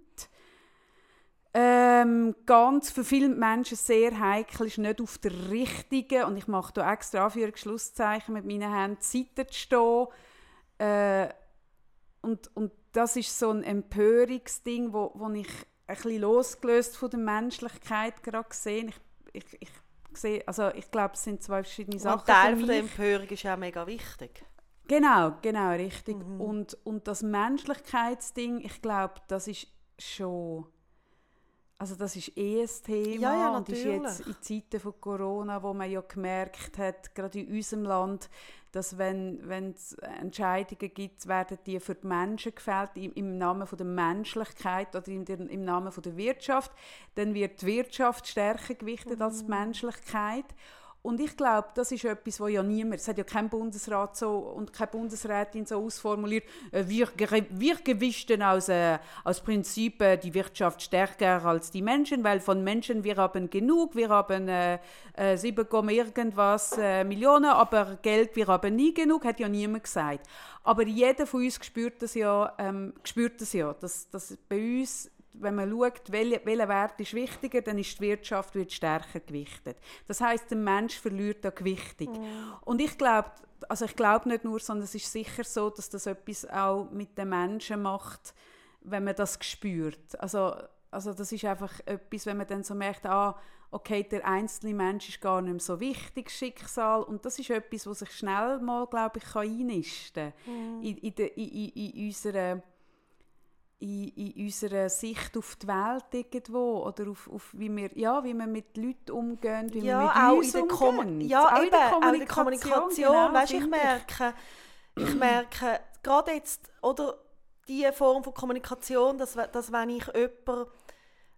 ähm, ganz für viele Menschen sehr heikel ist, nicht auf der richtigen, und ich mache da extra für Schlusszeichen mit meinen Händen, Seite zu stehen. Äh, und, und das ist so ein Empörungsding, wo, wo ich ein bisschen losgelöst von der Menschlichkeit gerade sehe. Ich, ich, ich sehe, also ich glaube, es sind zwei verschiedene Und Sachen Teil für von der. Empörung ist ja mega wichtig. Genau, genau, richtig. Mhm. Und, und das Menschlichkeitsding, ich glaube, das ist schon. Also das ist eh ein Thema Ja, ja, und ist jetzt in Zeiten von Corona, wo man ja gemerkt hat, gerade in unserem Land, dass wenn wenn es Entscheidungen gibt, werden die für die Menschen gefällt im, im Namen von der Menschlichkeit oder im, im Namen von der Wirtschaft, dann wird die Wirtschaft stärker gewichtet als die Mhm. Menschlichkeit. Und ich glaube, das ist etwas, wo ja niemand, es hat ja kein Bundesrat so und keine Bundesrätin so ausformuliert, äh, wir, wir gewichten aus, äh, aus Prinzip äh, die Wirtschaft stärker als die Menschen, weil von Menschen wir haben genug, wir haben äh, äh, 7, Komma irgendwas äh, Millionen, aber Geld wir haben nie genug, hat ja niemand gesagt. Aber jeder von uns spürt das ja, ähm, spürt das ja, dass, dass bei uns wenn man schaut, welcher welcher Wert ist wichtiger, dann ist die Wirtschaft wird stärker gewichtet. Das heißt, der Mensch verliert an Gewichtung. Und ich glaube, also ich glaube nicht nur, sondern es ist sicher so, dass das etwas auch mit den Menschen macht, wenn man das spürt. Also, also das ist einfach etwas, wenn man dann so merkt, ah, okay, der einzelne Mensch ist gar nicht mehr so wichtig, das Schicksal. Und das ist etwas, was sich schnell mal, glaube ich, kann einnisten kann. In, in, der- in, in, in unserer in, in unserer Sicht auf die Welt irgendwo oder auf, auf wie, wir, ja, wie wir mit Leuten umgehen, wie ja, wir mit auch uns in umgehen. ja, Auch eben, auch in der Kommunikation. genau, weißt, ich merke, ich merke gerade jetzt, oder diese Form von Kommunikation, dass, dass wenn ich jemanden,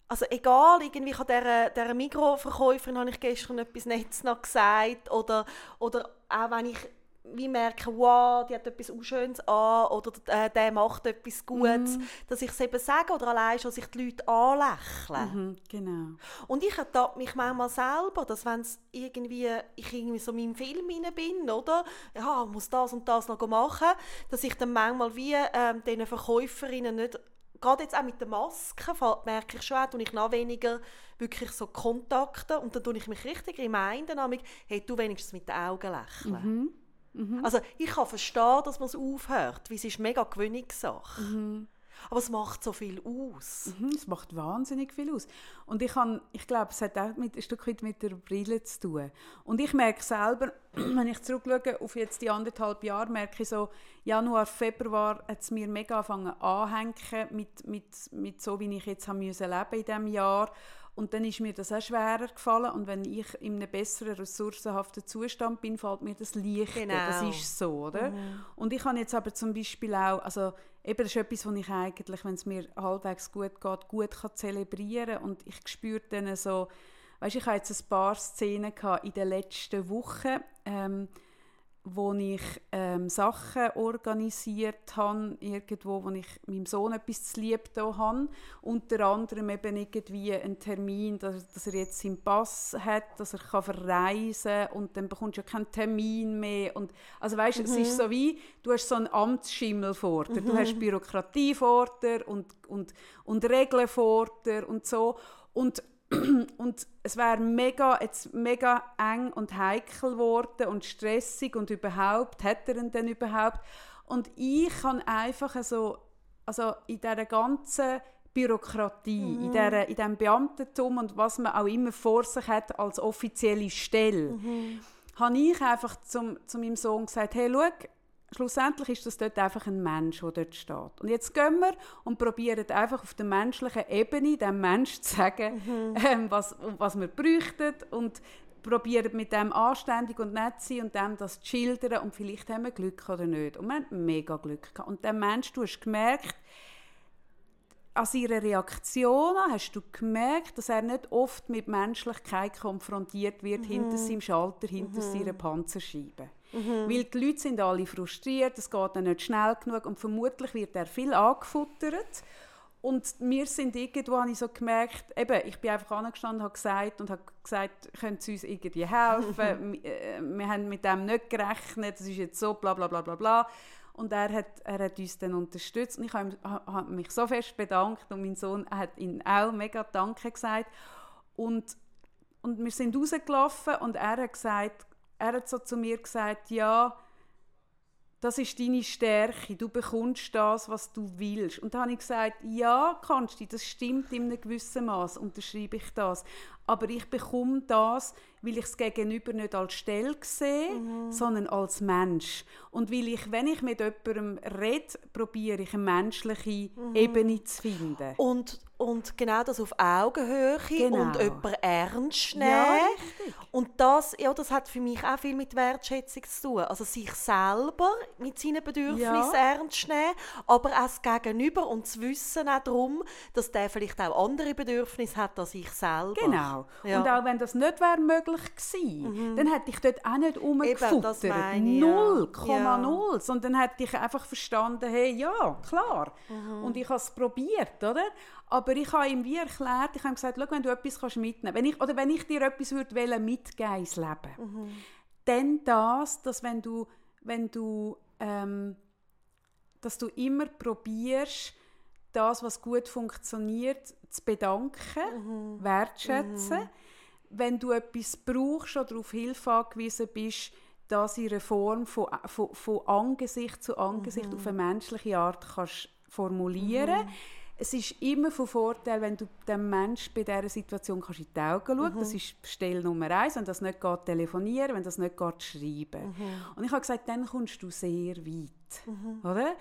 also egal, irgendwie ich dieser, dieser Mikroverkäuferin habe ich gestern etwas Nettes noch gesagt oder, oder auch wenn ich wie merke, wow, die hat etwas Unschönes an oder äh, der macht etwas Gutes, dass ich es eben sage oder allein schon, dass ich die Leute anlächle. Mhm, genau. Und ich ertappe mich manchmal selber, dass wenn irgendwie, ich irgendwie so in meinem Film rein bin, oder? Ja, ich muss das und das noch machen, dass ich dann manchmal wie ähm, diesen Verkäuferinnen nicht gerade jetzt auch mit der Maske merke ich schon, auch, ich noch weniger wirklich so Kontakte und dann tue ich mich richtig reminden, hey, du wenigstens mit den Augen lächeln. Mhm. Mhm. Also ich kann verstehen, dass man es aufhört, weil es ist mega Gewöhnungssache. Mhm. Aber es macht so viel aus. Mhm, es macht wahnsinnig viel aus. Und ich, kann, ich glaube, es hat auch mit, ein Stück weit mit der Brille zu tun. Und ich merke selber, wenn ich zurückschaue auf jetzt die anderthalb Jahre, merke ich so, Januar, Februar hat es mir mega angefangen anhängen mit, mit, mit so, wie ich jetzt haben müssen leben in diesem Jahr. Und dann ist mir das auch schwerer gefallen. Und wenn ich in einem besseren, ressourcenhaften Zustand bin, fällt mir das leichter. Genau. Das ist so, oder? Mhm. Und ich habe jetzt aber zum Beispiel auch, also eben, das ist etwas, was ich eigentlich, wenn es mir halbwegs gut geht, gut kann zelebrieren kann. Und ich spüre dann so, weißt, ich habe jetzt ein paar Szenen in den letzten Wochen, ähm, wo ich ähm, Sachen organisiert habe, irgendwo, wo ich meinem Sohn etwas zu lieb habe. Unter anderem eben irgendwie einen Termin, dass, dass er jetzt seinen Pass hat, dass er kann verreisen kann und dann bekommst du ja keinen Termin mehr. Und, also weißt, mhm. es ist mhm. so wie, du hast so einen Amtsschimmel vor dir. Mhm. Du hast Bürokratie vor dir und, und, und Regeln vor dir und so. Und und es wäre mega, jetzt mega eng und heikel geworden und stressig und überhaupt, hat er ihn denn überhaupt? Und ich kann einfach so, also in dieser ganzen Bürokratie, mhm. in, dieser, in diesem Beamtentum und was man auch immer vor sich hat als offizielle Stelle, mhm. habe ich einfach zum, zu meinem Sohn gesagt, hey, schau, schlussendlich ist das dort einfach ein Mensch, der dort steht. Und jetzt gehen wir und probieren einfach auf der menschlichen Ebene dem Menschen zu sagen, mhm. ähm, was, was wir bräuchten und probieren mit dem anständig und nett zu sein und dem das zu schildern und vielleicht haben wir Glück oder nicht. Und wir haben mega Glück gehabt. Und der Mensch, du hast gemerkt, an seiner Reaktion hast du gemerkt, dass er nicht oft mit Menschlichkeit konfrontiert wird, mhm. hinter seinem Schalter, hinter mhm. seiner Panzerscheibe. Mhm. Weil die Leute sind alle frustriert, es geht dann nicht schnell genug und vermutlich wird er viel angefuttert. Und wir sind irgendwo, habe ich so gemerkt, eben, ich bin einfach angestanden habe gesagt und habe gesagt, können Sie uns irgendwie helfen? wir, äh, wir haben mit dem nicht gerechnet, das ist jetzt so, bla bla bla bla bla. Und er hat, er hat uns dann unterstützt und ich habe, habe mich so fest bedankt und mein Sohn hat ihn auch mega Danke gesagt. Und, und wir sind rausgelaufen und er hat gesagt, er hat so zu mir gesagt, ja, das ist deine Stärke, du bekommst das, was du willst. Und da habe ich gesagt, ja, kannst du, das stimmt in einem gewissen Maß, unterschreibe ich das. Aber ich bekomme das, weil ich es gegenüber nicht als Stelle sehe, mhm. sondern als Mensch. Und weil ich, wenn ich mit jemandem rede, probiere ich eine menschliche mhm. Ebene zu finden. Und, und genau das auf Augenhöhe genau. und jemanden ernst nehmen. Ja, und das, ja, das hat für mich auch viel mit Wertschätzung zu tun. Also sich selber mit seinen Bedürfnissen ja. ernst nehmen, aber auch das Gegenüber und zu wissen auch darum, dass der vielleicht auch andere Bedürfnisse hat als ich selber. Genau. Ja. Und auch wenn das nicht wäre möglich gewesen. Mhm. Dann hätte ich dort auch nicht rumgefuttert. Null, Komma null. Sondern hätte ich einfach verstanden, hey, ja, klar. Mhm. Und ich habe es probiert, oder? Aber ich habe ihm wie erklärt, ich habe gesagt, wenn du etwas kannst mitnehmen wenn ich, oder wenn ich dir etwas würde mitgeben ins Leben, mhm. dann das, dass wenn du, wenn du, ähm, dass du immer probierst, das, was gut funktioniert, zu bedanken, mhm. wertschätzen. Mhm wenn du etwas brauchst oder auf Hilfe angewiesen bist, das in einer Form von, von, von Angesicht zu Angesicht mhm. auf eine menschliche Art kannst formulieren. Mhm. Es ist immer von Vorteil, wenn du dem Menschen bei dieser Situation kannst in die Augen schauen mhm. Das ist Stelle Nummer eins. Wenn das nicht geht, telefonieren, wenn das nicht geht, schreiben. Mhm. Und ich habe gesagt, dann kommst du sehr weit. Mhm. Oder?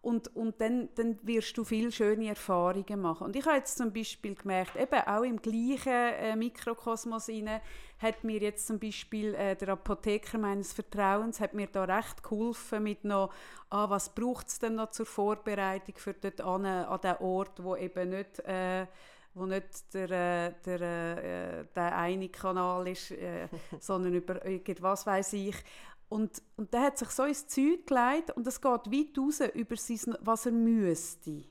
Und, und dann, dann wirst du viele schöne Erfahrungen machen. Und ich habe jetzt zum Beispiel gemerkt, eben auch im gleichen äh, Mikrokosmos rein, hat mir jetzt zum Beispiel äh, der Apotheker meines Vertrauens hat mir da recht geholfen mit noch, ah, was braucht es denn noch zur Vorbereitung für dort an, an den Ort, wo eben nicht äh, wo nicht der, äh, der, äh, der eine Kanal ist, äh, sondern über irgendwas weiß ich. Und, und der hat sich so ins Zeug gelegt und es geht weit raus über sein, was er müsste.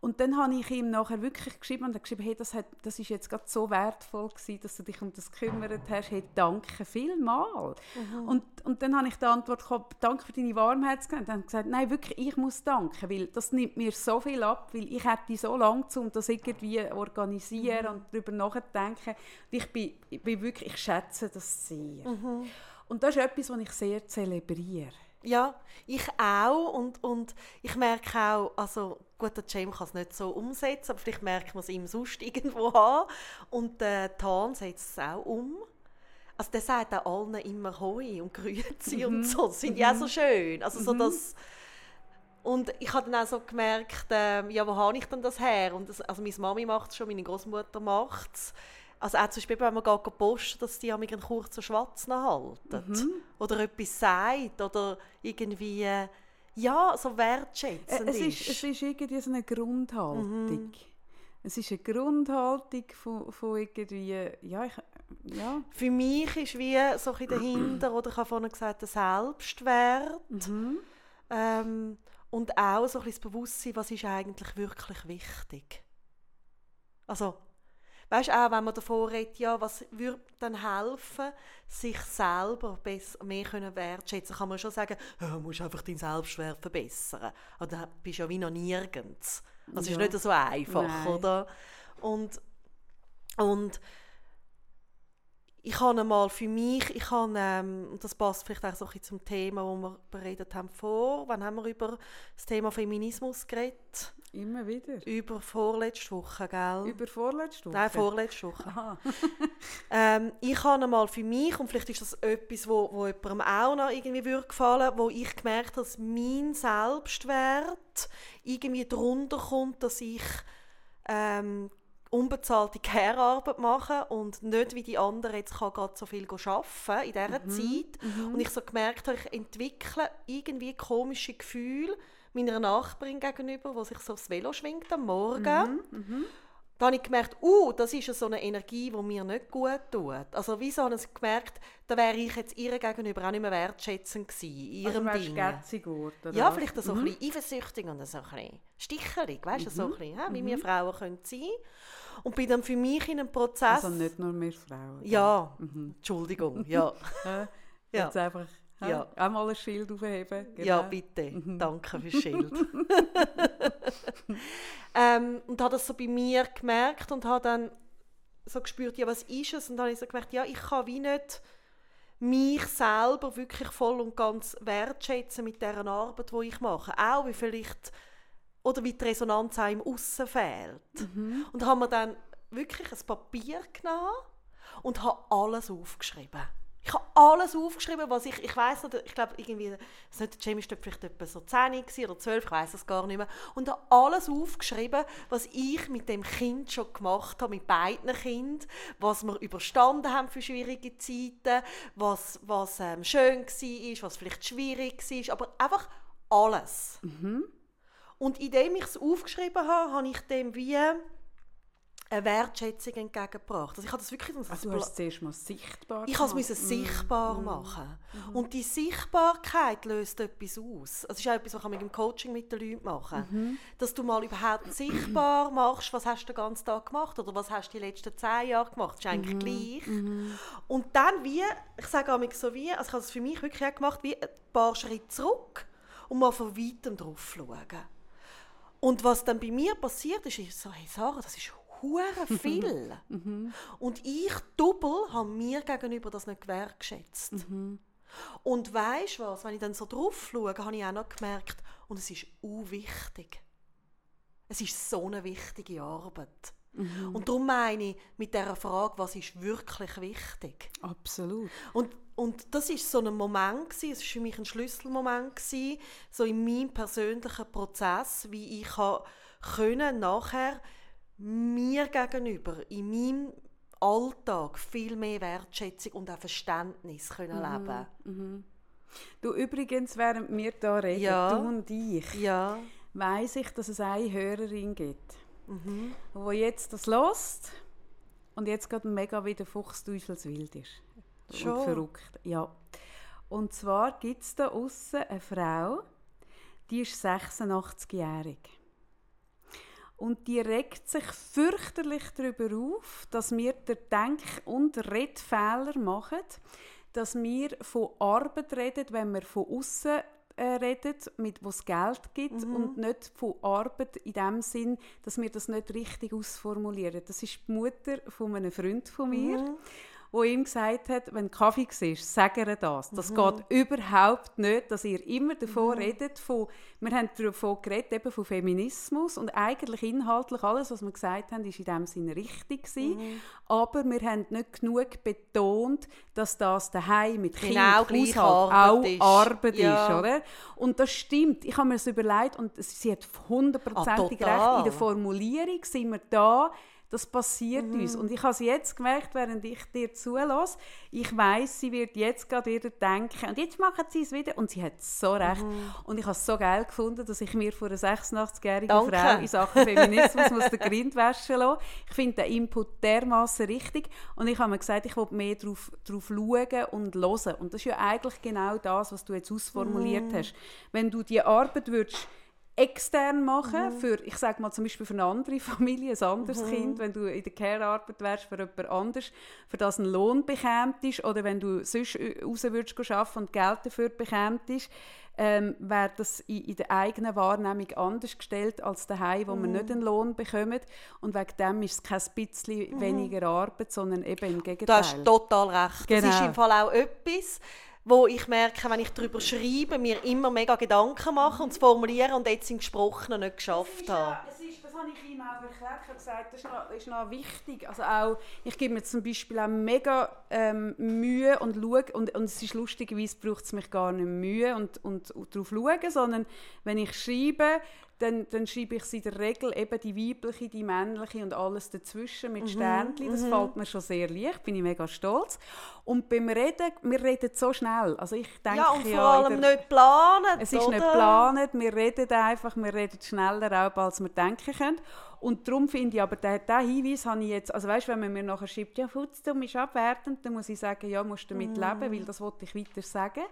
Und dann habe ich ihm nachher wirklich geschrieben und er geschrieben, hey, das, hat, das ist jetzt gerade so wertvoll gewesen, dass du dich um das gekümmert hast. Hey, danke vielmal. Mhm. Und, und dann habe ich die Antwort bekommen, danke für deine Warmherzigkeit. Und dann gesagt, nein, wirklich, ich muss danken, weil das nimmt mir so viel ab, weil ich hätte so lange um das irgendwie organisieren mhm. und darüber nachdenken. Ich bin, ich bin wirklich, ich schätze das sehr. Mhm. Und das ist etwas, was ich sehr zelebriere. Ja, ich auch und, und ich merke auch, also gut, der James kann es nicht so umsetzen, aber vielleicht merkt man es ihm sonst irgendwo an. Und der Tan setzt es auch um. Also der sagt auch allen immer Hoi und Grüezi mhm. und so. Das finde ich auch so mhm. schön. Also so mhm. das... Und ich habe dann auch so gemerkt, äh, ja, wo habe ich denn das her? Und das, also meine Mami macht es schon, meine Großmutter macht es. Also auch zum Beispiel, wenn man geht posten, dass die einen kurzen Schwatz halten. Mhm. Oder etwas sagt. Oder irgendwie, ja, so wertschätzend es ist. Es ist irgendwie so eine Grundhaltung. Mhm. Es ist eine Grundhaltung von, von irgendwie, ja, ich, ja. Für mich ist wie so ein dahinter, oder ich habe vorhin gesagt, der Selbstwert. Mhm. Ähm, und auch so ein das Bewusstsein, was ist eigentlich wirklich wichtig. Also, Weißt auch wenn man davor redet, ja, was würde dann helfen, sich selber besser, mehr können wertschätzen kann man schon sagen, ja, du musst einfach deinen Selbstwert verbessern. Aber dann bist du ja wie noch nirgends. Das ja. ist nicht so einfach, Nein. oder? Und, und ich habe einmal für mich, ich habe, ähm, das passt vielleicht auch so ein zum Thema, wo wir beredet haben vor, wann haben wir über das Thema Feminismus geredet? Immer wieder? Über vorletzte Woche, gell? Über vorletzte Woche? Nein, vorletzte Woche. ähm, ich habe einmal für mich, und vielleicht ist das etwas, wo, wo jemandem auch noch irgendwie würde gefallen, wo ich gemerkt habe, dass mein Selbstwert irgendwie darunter kommt, dass ich ähm, unbezahlte Care-Arbeit machen und nicht wie die anderen jetzt kann gerade so viel arbeiten in dieser mhm. Zeit. Mhm. Und ich so gemerkt habe, ich entwickle irgendwie komische Gefühle, meiner Nachbarin gegenüber, die sich so aufs Velo schwingt am Morgen. Mhm, mh. Da habe ich gemerkt, uh, das ist so eine Energie, die mir nicht gut tut. Also wieso habe ich gemerkt, da wäre ich jetzt ihr gegenüber auch nicht mehr wertschätzend gewesen, in ihrem also Ding. Geworden, ja, vielleicht so mhm. ein bisschen eifersüchtig und so ein bisschen stichelig, weißt du, mhm. so ein bisschen, wie mhm. wir Frauen können sein und bin dann für mich in einem Prozess... Also nicht nur wir Frauen. Ja, mhm. Entschuldigung, ja. ja. Jetzt einfach ja. Auch mal ein Schild aufheben. Genau. Ja, bitte. Mhm. Danke fürs Schild. ähm, und habe das so bei mir gemerkt und habe dann so gespürt, ja, was ist es? Und dann habe ich so gemerkt, ja, ich kann wie nicht mich selber wirklich voll und ganz wertschätzen mit der Arbeit, die ich mache. Auch wie vielleicht, oder wie die Resonanz auch im Aussen fehlt. Mhm. Und habe mir dann wirklich ein Papier genommen und habe alles aufgeschrieben ich habe alles aufgeschrieben, was ich, ich weiß nicht, ich glaube irgendwie, das nicht, Jamie war vielleicht etwa so 10 oder 12, ich weiß es gar nicht mehr, und habe alles aufgeschrieben, was ich mit dem Kind schon gemacht habe, mit beiden Kindern, was wir überstanden haben für schwierige Zeiten, was, was ähm, schön war, was vielleicht schwierig war, aber einfach alles. Mhm. Und indem ich es aufgeschrieben habe, habe ich dem wie eine Wertschätzung entgegengebracht. Also ich habe das wirklich... Also du hast es zuerst mal sichtbar Ich musste es mm. sichtbar mm. machen. Mm. Und die Sichtbarkeit löst etwas aus. Das ist auch etwas, was ich mit dem Coaching mit den Leuten mache. Mhm. Dass du mal überhaupt sichtbar machst, was hast du den ganzen Tag gemacht oder was hast du die letzten zehn Jahre gemacht. Das ist eigentlich mhm. gleich. Mhm. Und dann wie, ich sage auch so wie, also ich habe es für mich wirklich auch gemacht, wie ein paar Schritte zurück und mal von weitem drauf schauen. Und was dann bei mir passiert ist, ist so, hey Sarah, das ist hure viel. Mhm. Und ich doppel habe mir gegenüber das nicht gewertschätzt. Mhm. Und weißt du was, wenn ich dann so drauf schaue, habe ich auch noch gemerkt, und es ist wichtig. Es ist so eine wichtige Arbeit. Mhm. Und darum meine ich mit dieser Frage, was ist wirklich wichtig? Absolut. Und, und das ist so ein Moment gewesen, es war für mich ein Schlüsselmoment gewesen, so in meinem persönlichen Prozess, wie ich können nachher mir gegenüber in meinem Alltag viel mehr Wertschätzung und auch Verständnis können mhm. leben mhm. Du übrigens, während wir da reden, ja. du und ich, ja. weiss ich, dass es eine Hörerin gibt, mhm. wo jetzt das lässt und jetzt gerade mega wie der Fuchsteufelswild ist. Schon? Und verrückt. Ja. Und zwar gibt es da außen eine Frau, die ist 86-jährig. Und die regt sich fürchterlich darüber auf, dass wir den Denk- und Redfehler machen, dass wir von Arbeit reden, wenn wir von außen äh, reden, mit wo es Geld gibt Mhm. und nicht von Arbeit in dem Sinn, dass wir das nicht richtig ausformulieren. Das ist die Mutter von einem Freund von mir, Mhm. Wo ihm gesagt hat, wenn Kaffee siehst, sag ihr das. Mhm. Das geht überhaupt nicht, dass ihr immer davon redet, von, wir haben davon geredet, eben von Feminismus und eigentlich inhaltlich alles, was wir gesagt haben, ist in dem Sinne richtig gewesen, Mhm. aber wir haben nicht genug betont, dass das daheim mit Genau Kind, Haushalt Arbeit auch ist. Arbeit Ja. ist, oder? Und das stimmt. Ich habe mir das überlegt und sie hat hundertprozentig Ah, recht. In der Formulierung sind wir da, das passiert Mhm. uns. Und ich habe es jetzt gemerkt, während ich dir zulasse. Ich weiß, sie wird jetzt gerade wieder denken, und jetzt machen sie es wieder. Und sie hat so recht. Mhm. Und ich habe es so geil gefunden, dass ich mir von einer 86-jährigen Danke. Frau in Sachen Feminismus muss den Grind waschen lassen. Ich finde den Input dermaßen richtig. Und ich habe mir gesagt, ich will mehr darauf drauf schauen und hören. Und das ist ja eigentlich genau das, was du jetzt ausformuliert hast. Wenn du die Arbeit würdest extern machen, für, ich sage mal zum Beispiel für eine andere Familie, ein anderes Kind, wenn du in der Care-Arbeit wärst für jemand anderes, für das einen Lohn bekämtest oder wenn du sonst äh, raus würdest arbeiten und Geld dafür bekämtest, ähm, wäre das in, in der eigenen Wahrnehmung anders gestellt als daheim, wo man nicht einen Lohn bekommt und wegen dem ist es kein bisschen weniger Arbeit, sondern eben im Du Gegenteil. hast total recht. Das ist Genau. im Fall auch etwas, wo ich merke, wenn ich darüber schreibe, mir immer mega Gedanken mache und es formulieren und jetzt im Gesprochenen nicht geschafft habe. es ist, das habe ich ihm auch erklärt. Ich gesagt, das ist noch, ist noch wichtig. Also auch, ich gebe mir zum Beispiel auch mega ähm, Mühe und schaue, und, und es ist lustigerweise braucht es mich gar nicht Mühe und, und, und darauf schauen, sondern wenn ich schreibe, dann, dann schreibe ich es in der Regel eben die weibliche, die männliche und alles dazwischen mit Sternchen. Das fällt mir schon sehr leicht, bin ich mega stolz. Und beim Reden, wir reden so schnell. Also ich denke Ja, und vor ja, allem der- nicht planen. es ist oder? nicht geplant, wir reden einfach, wir reden schneller auch, als wir denken können. Und darum finde ich, aber diesen Hinweis habe ich jetzt, also weißt, wenn man mir nachher schreibt, ja, Futzdumm ist abwertend, dann muss ich sagen, ja, musst du damit leben, weil das wollte ich weiter sagen.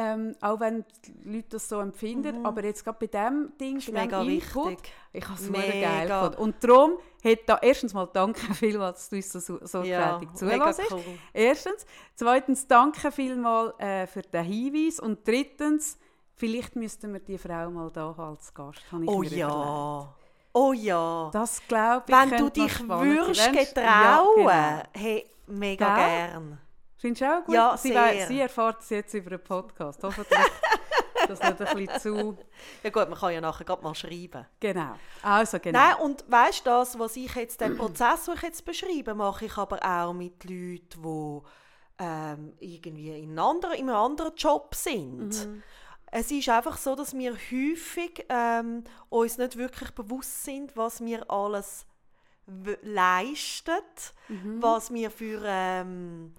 Ähm, auch wenn die Leute das so empfinden, aber jetzt gerade bei diesem Ding, bei mega Input, wichtig. ich habe es Mega. geil gefunden. Und darum hat da erstens mal danke vielmals, dass du uns so so- Ja, zulässt. cool. Erstens. Zweitens, danke vielmals äh, für den Hinweis. Und drittens, vielleicht müssten wir die Frau mal da haben als Gast. habe ich Oh mir überlegt. ja. Oh ja. Das glaube ich, Wenn du dich würdest getrauen, Ja, genau. hey, mega Gell? gern. Findest du auch gut? Ja, sie, sehr. sie erfahrt es jetzt über einen Podcast. Hoffentlich das nicht ein bisschen zu... Ja gut, man kann ja nachher gerade mal schreiben. Genau. Also genau. Nein, und weißt du, das, was ich jetzt, den Prozess, den ich jetzt beschreibe, mache ich aber auch mit Leuten, die ähm, irgendwie in, einem anderen, in einem anderen Job sind. Mhm. Es ist einfach so, dass wir häufig ähm, uns nicht wirklich bewusst sind, was wir alles leisten, Mhm. was wir für, ähm,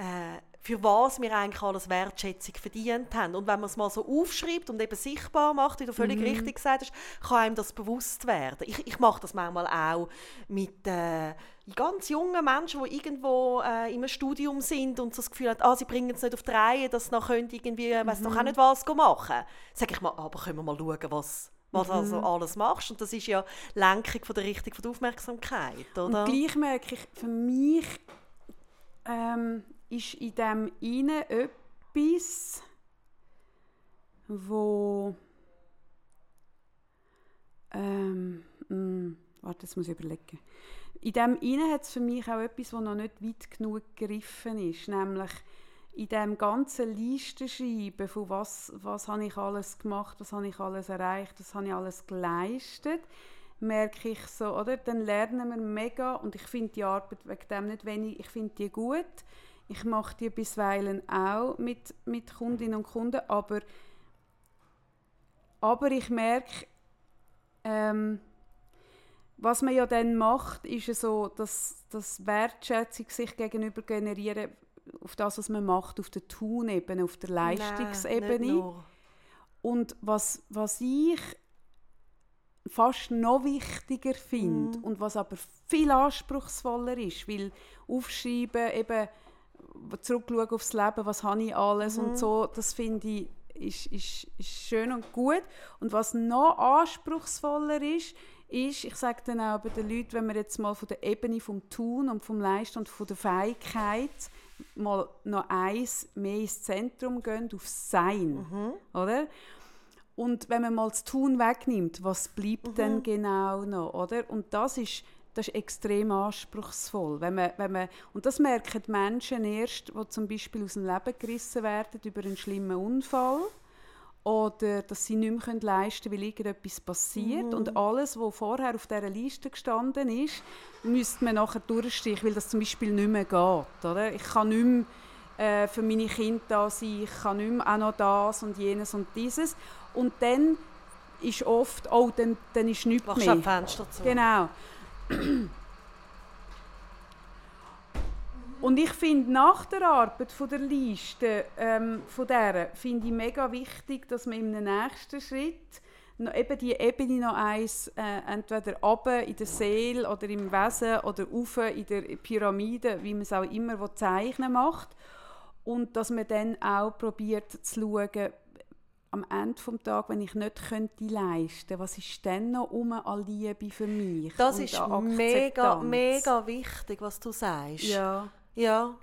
äh, für was wir eigentlich alles Wertschätzung verdient haben. Und wenn man es mal so aufschreibt und eben sichtbar macht, wie du völlig Mhm. richtig gesagt hast, kann einem das bewusst werden. Ich, ich mache das manchmal auch mit äh, ganz jungen Menschen, die irgendwo äh, im Studium sind und so das Gefühl haben, ah, sie bringen es nicht auf die Reihe, dass sie noch können irgendwie, mhm. weiß doch auch nicht was machen. Sag ich mal, aber können wir mal schauen, was was also alles machst. Und das ist ja Lenkung von der Richtung von der Aufmerksamkeit, oder? Und gleich merke ich, für mich ähm, ist in dem inne etwas, wo ähm, mh, warte, jetzt muss ich überlegen. In dem inne hat es für mich auch etwas, das noch nicht weit genug gegriffen ist, nämlich in dem ganzen Listenschreiben von was, was habe ich alles gemacht, was habe ich alles erreicht, was habe ich alles geleistet, merke ich so, oder? Dann lernen wir mega und ich finde die Arbeit wegen dem nicht wenig, ich finde die gut. Ich mache die bisweilen auch mit, mit Kundinnen und Kunden, aber, aber ich merke, ähm, was man ja dann macht, ist ja so, dass, dass Wertschätzung sich gegenüber generieren auf das, was man macht, auf der Tun-Ebene, auf der Nein, Leistungsebene. nur. Und was, was ich fast noch wichtiger finde Mhm. und was aber viel anspruchsvoller ist, weil aufschreiben, eben zurückschauen aufs Leben, was habe ich alles Mhm. und so, das finde ich ist, ist, ist schön und gut. Und was noch anspruchsvoller ist, ist, ich sage dann auch bei den Leuten, wenn wir jetzt mal von der Ebene vom Tun und vom Leisten und von der Fähigkeit mal noch eins mehr ins Zentrum gehen, auf Sein, Mhm. oder? Und wenn man mal das Tun wegnimmt, was bleibt Mhm. denn genau noch, oder? Und das ist, das ist extrem anspruchsvoll. Wenn man, wenn man, und das merken die Menschen erst, die zum Beispiel aus dem Leben gerissen werden über einen schlimmen Unfall oder dass sie nicht mehr leisten können, weil irgendetwas passiert. Und alles, was vorher auf dieser Liste gestanden ist, müsste man nachher durchstreichen, weil das zum Beispiel nicht mehr geht. Oder? Ich kann nicht mehr äh, für meine Kinder da sein, ich kann nicht mehr auch noch das und jenes und dieses. Und dann ist oft, oh, dann, dann ist nichts Machst mehr. ein Fenster zu. Genau. Und ich finde, nach der Arbeit von der Liste, ähm, von der, finde ich mega wichtig, dass man im nächsten Schritt noch eben die Ebene noch eins, äh, entweder runter in der Seele oder im Wesen oder rauf in der Pyramide, wie man es auch immer will zeichnen macht. Und dass man dann auch probiert zu schauen, am Ende des Tages, wenn ich nicht könnte leisten was ist dann noch um an Liebe für mich? Das ist mega, mega wichtig, was du sagst. Ja. Ja,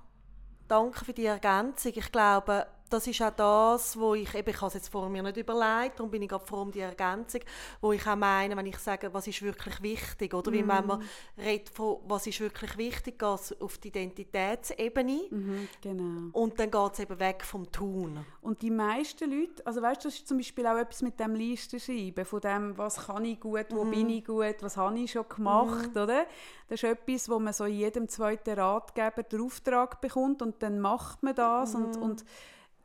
danke für die Ergänzung. Ich glaube, das ist auch das, wo ich, eben, ich habe es jetzt vor mir nicht überlegt, darum bin ich gerade froh um die Ergänzung, wo ich auch meine, wenn ich sage, was ist wirklich wichtig, oder wie wenn man redet von, was ist wirklich wichtig, geht es auf die Identitätsebene Mhm, genau. und dann geht es eben weg vom Tun. Und die meisten Leute, also weißt du, das ist zum Beispiel auch etwas mit dem Listenschreiben, von dem, was kann ich gut, wo Mhm. bin ich gut, was habe ich schon gemacht, oder? Das ist etwas, wo man so in jedem zweiten Ratgeber den Auftrag bekommt und dann macht man das Mhm. und, und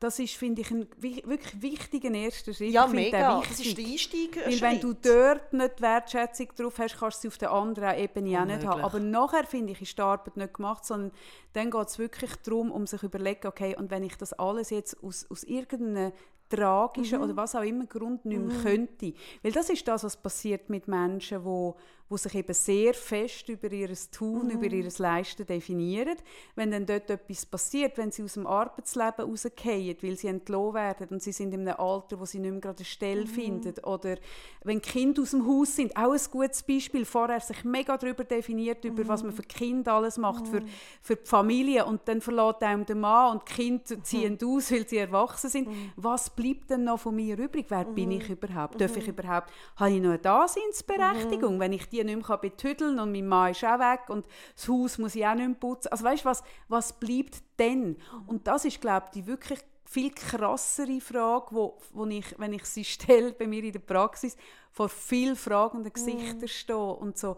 das ist, finde ich, ein wi- wirklich wichtiger erster Schritt. Ja, mega. wichtig. Das ist der Einstieg. Weil wenn du dort nicht die Wertschätzung drauf hast, kannst du sie auf der anderen Ebene auch nicht haben. Aber nachher, finde ich, ist die Arbeit nicht gemacht, sondern dann geht es wirklich darum, um sich zu überlegen, okay, und wenn ich das alles jetzt aus, aus irgendeinem tragischen Mhm. oder was auch immer Grund nicht mehr könnte. Weil das ist das, was passiert mit Menschen, wo, wo sich eben sehr fest über ihr Tun, über Mhm. ihr Leisten definieren. Wenn dann dort etwas passiert, wenn sie aus dem Arbeitsleben rausgehen, weil sie entlohnt werden und sie sind in einem Alter, wo sie nicht mehr gerade eine Stelle Mhm. finden oder wenn Kinder aus dem Haus sind, auch ein gutes Beispiel, vorher sich mega darüber definiert, über was Mhm. man für Kinder alles macht, für, für die Familie und dann verlässt einem der Mann und die Kinder Mhm. ziehen aus, weil sie erwachsen sind. Was bleibt denn noch von mir übrig? Wer bin Mhm. ich überhaupt? Darf ich überhaupt, habe ich noch eine Daseinsberechtigung, wenn ich die nicht mehr betüdeln kann und mein Mann ist auch weg und das Haus muss ich auch nicht mehr putzen? Also weißt du, was, was bleibt denn? Und das ist, glaube ich, die wirklich viel krassere Frage, wo, wo ich, wenn ich sie stelle bei mir in der Praxis, vor viel fragenden Gesichtern stehe und so,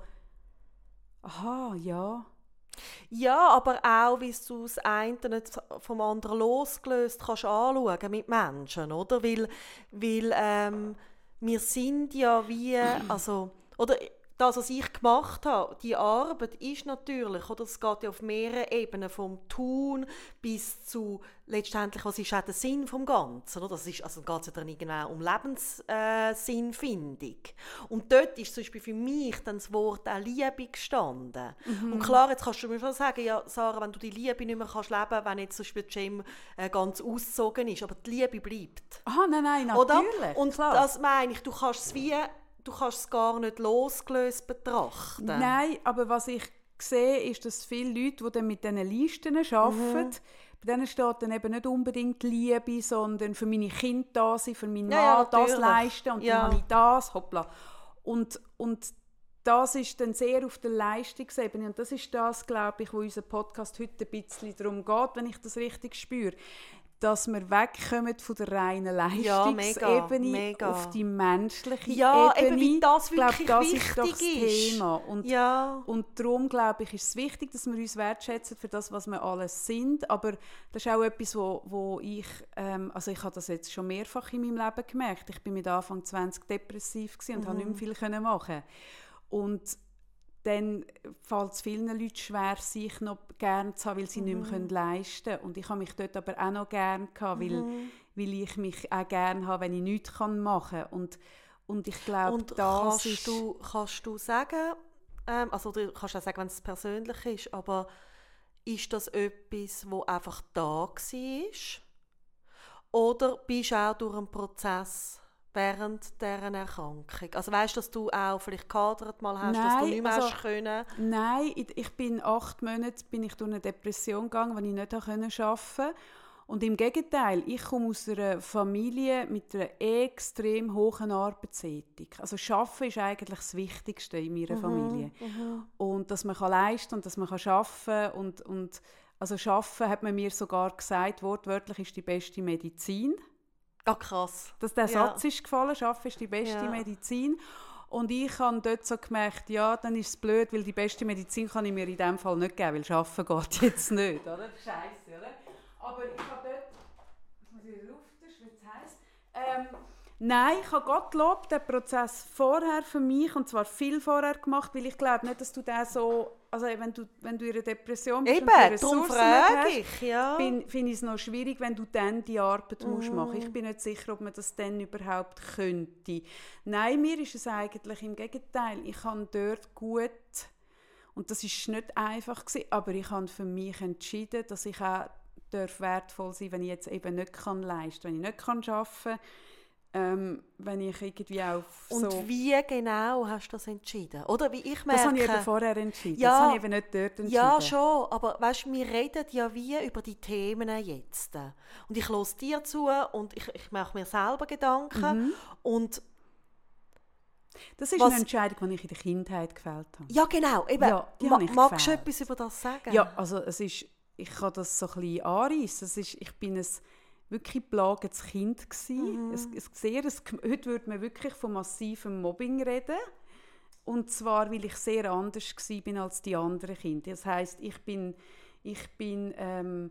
aha, ja, Ja, aber auch, wie du das eine nicht vom anderen losgelöst kannst anschauen mit Menschen, oder? Weil, weil ähm, wir sind ja wie, also, oder das, was ich gemacht habe, die Arbeit ist natürlich, oder es geht ja auf mehreren Ebenen, vom Tun bis zu letztendlich, was ist auch der Sinn vom Ganzen, oder? Das ist, also geht es ja dann irgendwann um Lebenssinnfindung. Und dort ist zum Beispiel für mich dann das Wort auch Liebe gestanden. Und klar, jetzt kannst du mir schon sagen, ja, Sarah, wenn du die Liebe nicht mehr kannst leben, wenn jetzt zum Beispiel Jim äh, ganz ausgezogen ist, aber die Liebe bleibt. aha, nein, nein, Oder? natürlich, Und klar. das meine ich, du kannst es wie, du kannst es gar nicht losgelöst betrachten. Nein, aber was ich sehe, ist, dass viele Leute, die dann mit diesen Listen arbeiten, bei denen steht dann eben nicht unbedingt Liebe, sondern für meine Kinder da sein, für meinen Ja, Mann das leisten und Ja. dann habe ich das, hoppla. Und, und das ist dann sehr auf der Leistungsebene und das ist das, glaube ich, wo unser Podcast heute ein bisschen darum geht, wenn ich das richtig spüre, dass wir wegkommen von der reinen Ja, Leistungsebene mega. auf die menschliche Ja, Ebene. eben, das Ich glaube, das ist doch das ist. Thema. Und Ja. und darum glaube ich, ist es wichtig, dass wir uns wertschätzen für das, was wir alles sind. Aber das ist auch etwas, wo, wo ich, ähm, also ich habe das jetzt schon mehrfach in meinem Leben gemerkt. Ich bin mit Anfang 20 depressiv und habe nicht mehr viel machen. Und dann fällt es vielen Leuten schwer, sich noch gern zu haben, weil sie nicht mehr können leisten können. Und ich habe mich dort aber auch noch gern gehabt, weil, weil ich mich auch gern habe, wenn ich nichts kann machen kann. Und, und ich glaube, Und das kannst ist... du, kannst du sagen, ähm, also du kannst auch sagen, wenn es persönlich ist, aber ist das etwas, wo einfach da war? Oder bist du auch durch einen Prozess während dieser Erkrankung? Also weißt du, dass du auch vielleicht gehadert mal hast, Nein, dass du nicht mehr also- hast können? Nein, ich, bin acht Monate bin ich durch eine Depression gegangen, die ich nicht arbeiten konnte. Und im Gegenteil, ich komme aus einer Familie mit einer extrem hohen Arbeitsethik. Also Schaffen ist eigentlich das Wichtigste in meiner Familie. Und dass man kann leisten und dass man kann schaffen und und also Schaffen hat man mir sogar gesagt, wortwörtlich ist die beste Medizin. Ah, krass. Dass der Ja. Satz ist gefallen, Schaffen ist die beste Ja. Medizin. Und ich habe dort so gemerkt, ja, dann ist es blöd, weil die beste Medizin kann ich mir in dem Fall nicht geben, weil Schaffen geht jetzt nicht, oder? Scheiße, oder? Aber ich habe dort, muss ich Luft, wie es heisst, ähm, Nein, ich habe Gottlob den Prozess vorher für mich, und zwar viel vorher gemacht, weil ich glaube nicht, dass du den so, also wenn du, wenn du in einer Depression bist Eben, und Ressourcen frage ich, ja. finde ich es noch schwierig, wenn du dann die Arbeit musst Mhm. machen Ich bin nicht sicher, ob man das dann überhaupt könnte. Nein, mir ist es eigentlich im Gegenteil. Ich habe dort gut, und das ist nicht einfach gewesen, aber ich habe für mich entschieden, dass ich auch darf wertvoll sein wenn ich jetzt eben nicht kann leisten wenn ich nicht kann arbeiten ähm, wenn ich irgendwie Und so... wie genau hast du das entschieden? Oder wie ich merke... das habe ich eben vorher entschieden. Ja, das habe ich eben nicht dort entschieden. Ja, schon, aber weißt, wir reden ja wie über die Themen jetzt. Und ich höre dir zu und ich, ich mache mir selber Gedanken. Mhm. Und Das ist Was- eine Entscheidung, die ich in der Kindheit gefällt habe. ja, genau, eben, Ja, ma magst du etwas über das sagen? Ja, also es ist, ich kann das so ein bisschen anreissen. Es ist, ich bin ein wirklich plagendes Kind gsi. Es, es, sehr, es, heute würde man wirklich von massivem Mobbing reden. Und zwar, weil ich sehr anders bin als die anderen Kinder. Das heißt, ich bin, ich bin ähm,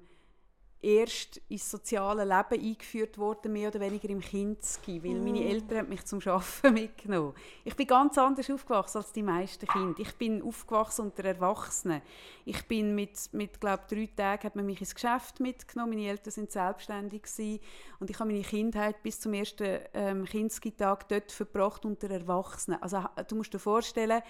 erst ins soziale Leben eingeführt worden, mehr oder weniger im Kinski, weil meine Eltern haben mich zum Arbeiten mitgenommen. Ich bin ganz anders aufgewachsen als die meisten Kinder. Ich bin aufgewachsen unter Erwachsenen. Ich bin mit, mit glaube drei Tagen hat man mich ins Geschäft mitgenommen. Meine Eltern sind selbstständig gewesen. und ich habe meine Kindheit bis zum ersten ähm, Kinski-Tag dort verbracht unter Erwachsenen. Also du musst dir vorstellen,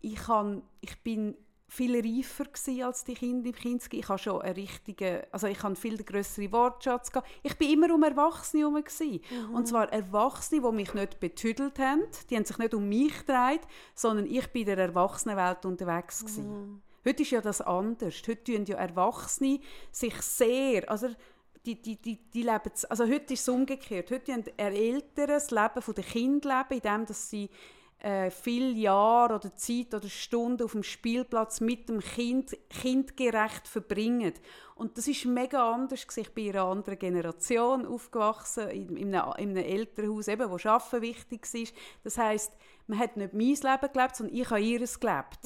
ich, kann, ich bin viel reifer als die Kinder im Kinski. Ich habe schon eine richtige, also ich habe viel größere Wortschatz gehabt. Ich bin immer um Erwachsene herum gsi. Und zwar Erwachsene, die mich nicht betüdelt haben. Die haben sich nicht um mich gedreht, sondern ich bin in der Erwachsenenwelt unterwegs gsi. Heute ist ja das anders. Heute tun ja Erwachsene sich sehr, also die, die, die, die leben, also heute ist es umgekehrt. Heute tun Eltern das Leben der Kinder leben, indem dass sie äh, viele Jahre oder Zeit oder Stunden auf dem Spielplatz mit dem Kind kindgerecht verbringen. Und das ist mega anders. Ich bin in einer anderen Generation aufgewachsen, in, in, einem, in einem Elternhaus, eben, wo Arbeiten wichtig ist. Das heißt, man hat nicht mein Leben gelebt, sondern ich habe ihres gelebt.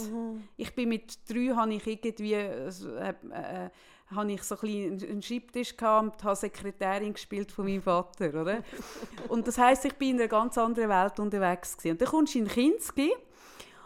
Ich bin mit drei, habe ich irgendwie, äh, äh, habe ich so ein einen Schreibtisch gehabt und habe Sekretärin gespielt von meinem Vater, oder? und das heißt, ich bin in einer ganz anderen Welt unterwegs gewesen. Und dann kommst du in Kinski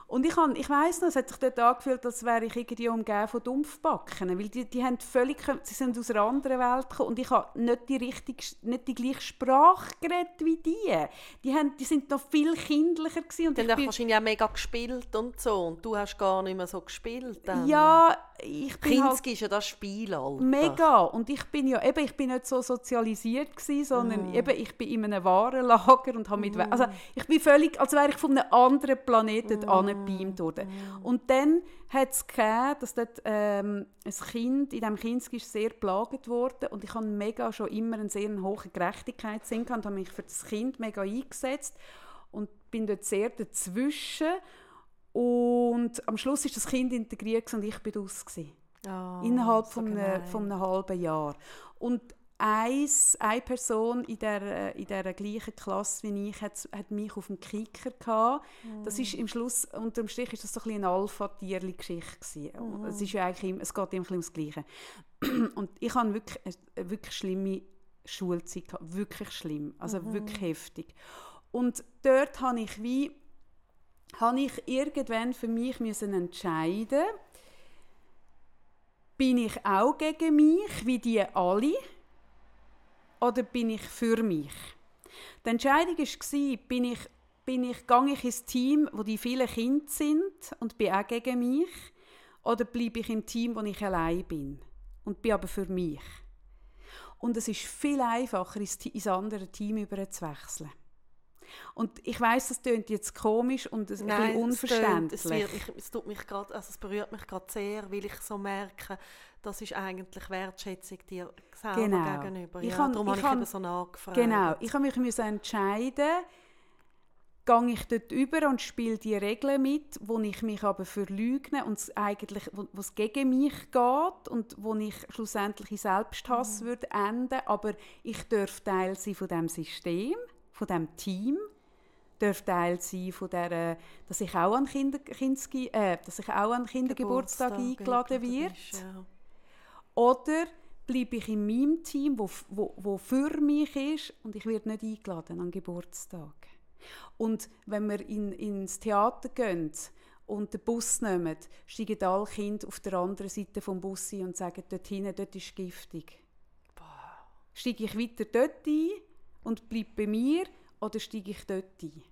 und ich, han, ich weiss noch, es hat sich dort angefühlt, als wäre ich irgendwie umgeben von Dumpfbacken, weil die, die haben völlig, sie sind aus einer anderen Welt gekommen und ich habe nicht die, richtige, nicht die gleiche Sprache geredet wie die. Die, haben, die sind noch viel kindlicher gewesen und Die haben wahrscheinlich auch mega gespielt und so. Und du hast gar nicht mehr so gespielt. Dann. ja, ich bin halt Kinski ist ja das Spielalter. Mega. Und ich bin ja eben, ich bin nicht so sozialisiert gewesen, sondern eben, ich bin in einem Warenlager und habe mit, also ich bin völlig, als wäre ich von einem anderen Planeten mm. Angebeamt worden. Und dann hat es gegeben, dass dort ähm, ein Kind, in diesem Kind ist sehr plagt worden und ich habe mega schon immer einen sehr hohen Gerechtigkeitssinn gehabt und habe mich für das Kind mega eingesetzt und bin dort sehr dazwischen und am Schluss ist das Kind integriert und ich bin aus Oh, innerhalb so von, einem, von einem halben Jahr. Und eins, eine Person in der, in der gleichen Klasse wie ich hat, hat mich auf dem Kicker gehabt. Das ist im Schluss, unter dem Strich ist das so ein eine Alpha-Tierli-Geschichte gewesen. Es ist ja eigentlich, es geht immer ums Gleiche. Und ich hatte wirklich eine wirklich schlimme Schulzeit gehabt, wirklich schlimm, also wirklich heftig. Und dort habe ich wie, habe ich irgendwann für mich müssen entscheiden bin ich auch gegen mich, wie die alle, oder bin ich für mich? Die Entscheidung war, bin ich, bin ich, gehe ich ins Team, wo die vielen Kinder sind und bin auch gegen mich, oder bleibe ich im Team, wo ich allein bin und bin aber für mich? Und es ist viel einfacher, ins, ins andere Team überzuwechseln. Und ich weiß, das klingt jetzt komisch und ein Nein, bisschen es tönt- unverständlich. Es, wird, ich, es, tut mich grad, also es berührt mich gerade sehr, weil ich so merke, das ist eigentlich Wertschätzung dir selber Genau. gegenüber. Ich ja, kann- darum ich habe ich eben so nachgefragt. Genau, ich habe mich müssen entscheiden, gehe ich dort über und spiele die Regeln mit, wo ich mich aber verleugne und eigentlich, wo es gegen mich geht und wo ich schlussendlich in Selbsthass würde enden, aber ich darf Teil sein von dem System, von dem Team, darf Teil sein von der, dass ich auch an Kinder, Kindsgi- äh, dass ich auch an Kindergeburtstag eingeladen wird. ist, ja. Oder bleibe ich in meinem Team, wo, wo, wo für mich ist und ich werde nicht eingeladen an Geburtstag. Und wenn wir in, ins Theater gehen und den Bus nehmen, steigen alle Kinder auf der anderen Seite vom Bus ein und sagen, dort hinten, dort ist giftig. Steige ich weiter dort ein und bleibe bei mir oder steige ich dort ein?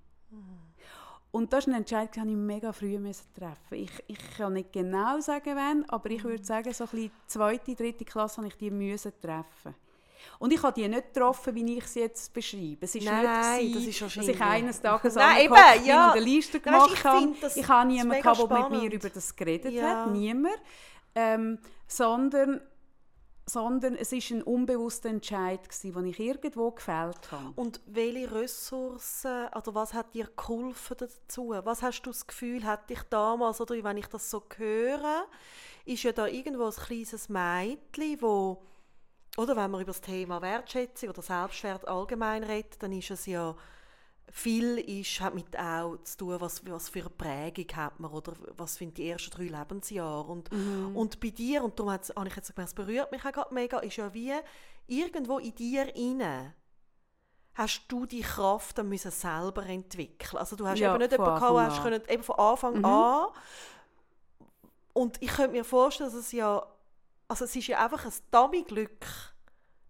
Und das ist eine Entscheidung, die ich mega früh müssen treffen ich, ich kann nicht genau sagen, wann, aber ich würde sagen, so ein bisschen zweite, dritte Klasse habe ich die müssen treffen. Und ich habe die nicht getroffen, wie ich sie jetzt beschreibe. Es ist Nein, nicht das gewesen, ist dass ich eines Tages Nein, eben, ja. und eine Liste Nein, gemacht ich habe. das- Ich habe das niemanden, gehabt, der mit mir über das geredet Ja. hat. Niemand. Ähm, sondern, sondern es ist ein unbewusster Entscheid, den ich irgendwo gefällt habe. Und welche Ressourcen, oder was hat dir geholfen dazu? Was hast du das Gefühl, hat dich damals, oder wenn ich das so höre, ist ja da irgendwo ein kleines Mädchen, wo, oder wenn man über das Thema Wertschätzung oder Selbstwert allgemein redet, dann ist es ja, viel ist, hat mit auch zu tun, was, was für eine Prägung hat man, oder was sind die ersten drei Lebensjahre. Und, und bei dir, und darum habe ich jetzt gemerkt, es berührt mich auch gerade mega, ist ja wie irgendwo in dir inne hast du die Kraft dann müssen selber entwickeln. Also du hast Ja, eben nicht jemanden gehabt, hast können, eben von Anfang an. Und ich könnte mir vorstellen, dass es ja, also es ist ja einfach ein Dummy-Glück,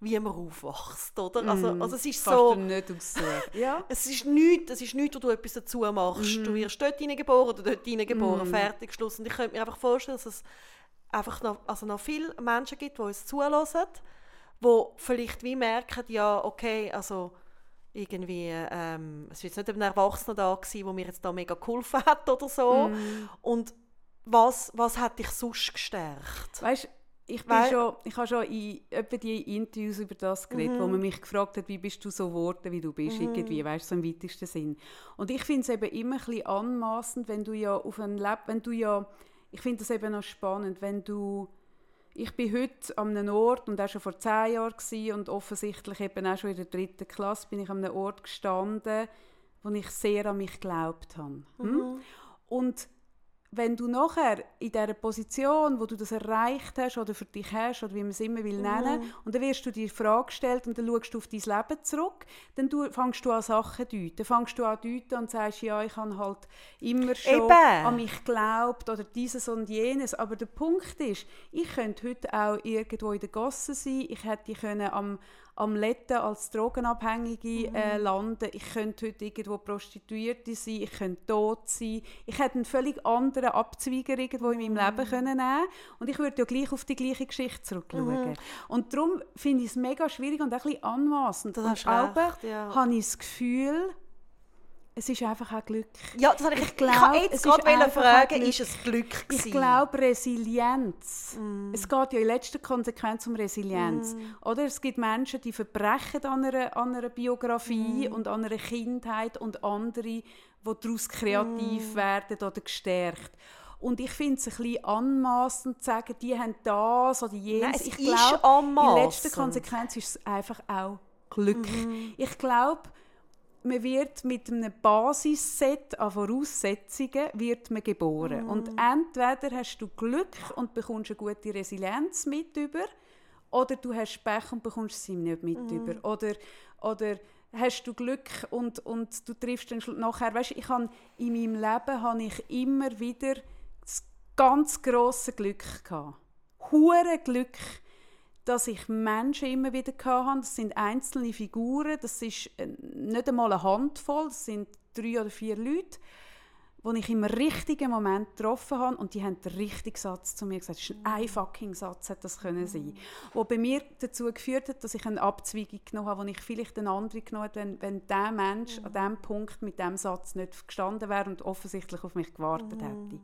wie man aufwächst, oder? Also, Mm, also es ist so... nicht ja. Es ist nichts, es ist nichts, wo du etwas dazu machst. Mhm. Du wirst dort hineingeboren oder dort hineingeboren, fertig, Schluss. Und ich könnte mir einfach vorstellen, dass es einfach noch, also noch viele Menschen gibt, die uns zulassen, die vielleicht wie merken, ja, okay, also irgendwie, ähm, es war jetzt nicht ein Erwachsener da gewesen, der mir jetzt da mega geholfen hat oder so. Mhm. Und was, was hat dich sonst gestärkt? Weißt, ich, bin Weil- schon, ich habe schon in etwa die Interviews über das geredet, Mhm. wo man mich gefragt hat, wie bist du so geworden, wie du bist, irgendwie, weißt, so im weitesten Sinn. Und ich finde es eben immer ein bisschen anmassend, wenn du ja auf ein Leben, wenn du ja, ich finde das eben noch spannend, wenn du, ich bin heute an einem Ort und auch schon vor zehn Jahren gewesen, und offensichtlich eben auch schon in der dritten Klasse bin ich an einem Ort gestanden, wo ich sehr an mich geglaubt habe. Hm? Und wenn du nachher in dieser Position, wo du das erreicht hast oder für dich hast oder wie man es immer will nennen, und dann wirst du dir die Frage gestellt und dann schaust du auf dein Leben zurück, dann du, fängst du an Sachen zu deuten. Dann fängst du an deuten und sagst, ja, ich habe halt immer schon Eben. an mich geglaubt oder dieses und jenes. Aber der Punkt ist, ich könnte heute auch irgendwo in der Gosse sein, ich hätte können am am Letten als Drogenabhängige äh, landen. Ich könnte heute irgendwo Prostituierte sein, ich könnte tot sein. Ich hätte einen völlig anderen Abzweiger irgendwo in meinem Leben können nehmen und ich würde ja gleich auf die gleiche Geschichte zurückschauen. Und darum finde ich es mega schwierig und auch ein bisschen anmassend. Das und auch ja. habe ich das Gefühl, es ist einfach auch Glück. Ja, das habe ich, Ich ich, glaub, ich es jetzt gerade fragen, ist es Glück Ich gewesen? glaube Resilienz. Mm. Es geht ja in letzter Konsequenz um Resilienz. Oder es gibt Menschen, die verbrechen an einer, an einer Mm. Biografie und an einer Kindheit und andere, die daraus kreativ Mm. werden oder gestärkt. Und ich finde es ein bisschen anmassend zu sagen, die haben das oder jenes. Nein, es ich ist glaube, in letzter Konsequenz ist es einfach auch Glück. Mhm. Ich glaube, man wird mit einem Basisset an Voraussetzungen wird man geboren. Mhm. Und entweder hast du Glück und bekommst eine gute Resilienz mit über, oder du hast Pech und bekommst sie nicht mit Mhm. über. Oder, oder hast du Glück und, und du triffst dann nachher, weißt, ich habe in meinem Leben habe ich immer wieder das ganz große Glück gehabt. Hure Glück, dass ich Menschen immer wieder hatte. Das sind einzelne Figuren, das ist äh, nicht einmal eine Handvoll, das sind drei oder vier Leute, wo ich im richtigen Moment getroffen habe und die haben den richtigen Satz zu mir gesagt. Es ist ein, ein fucking Satz hat das können sein, wo bei mir dazu geführt hat, dass ich eine Abzweigung genommen habe, wo ich vielleicht eine andere genommen habe, wenn, wenn der Mensch an diesem Punkt mit dem Satz nicht gestanden wäre und offensichtlich auf mich gewartet hätte.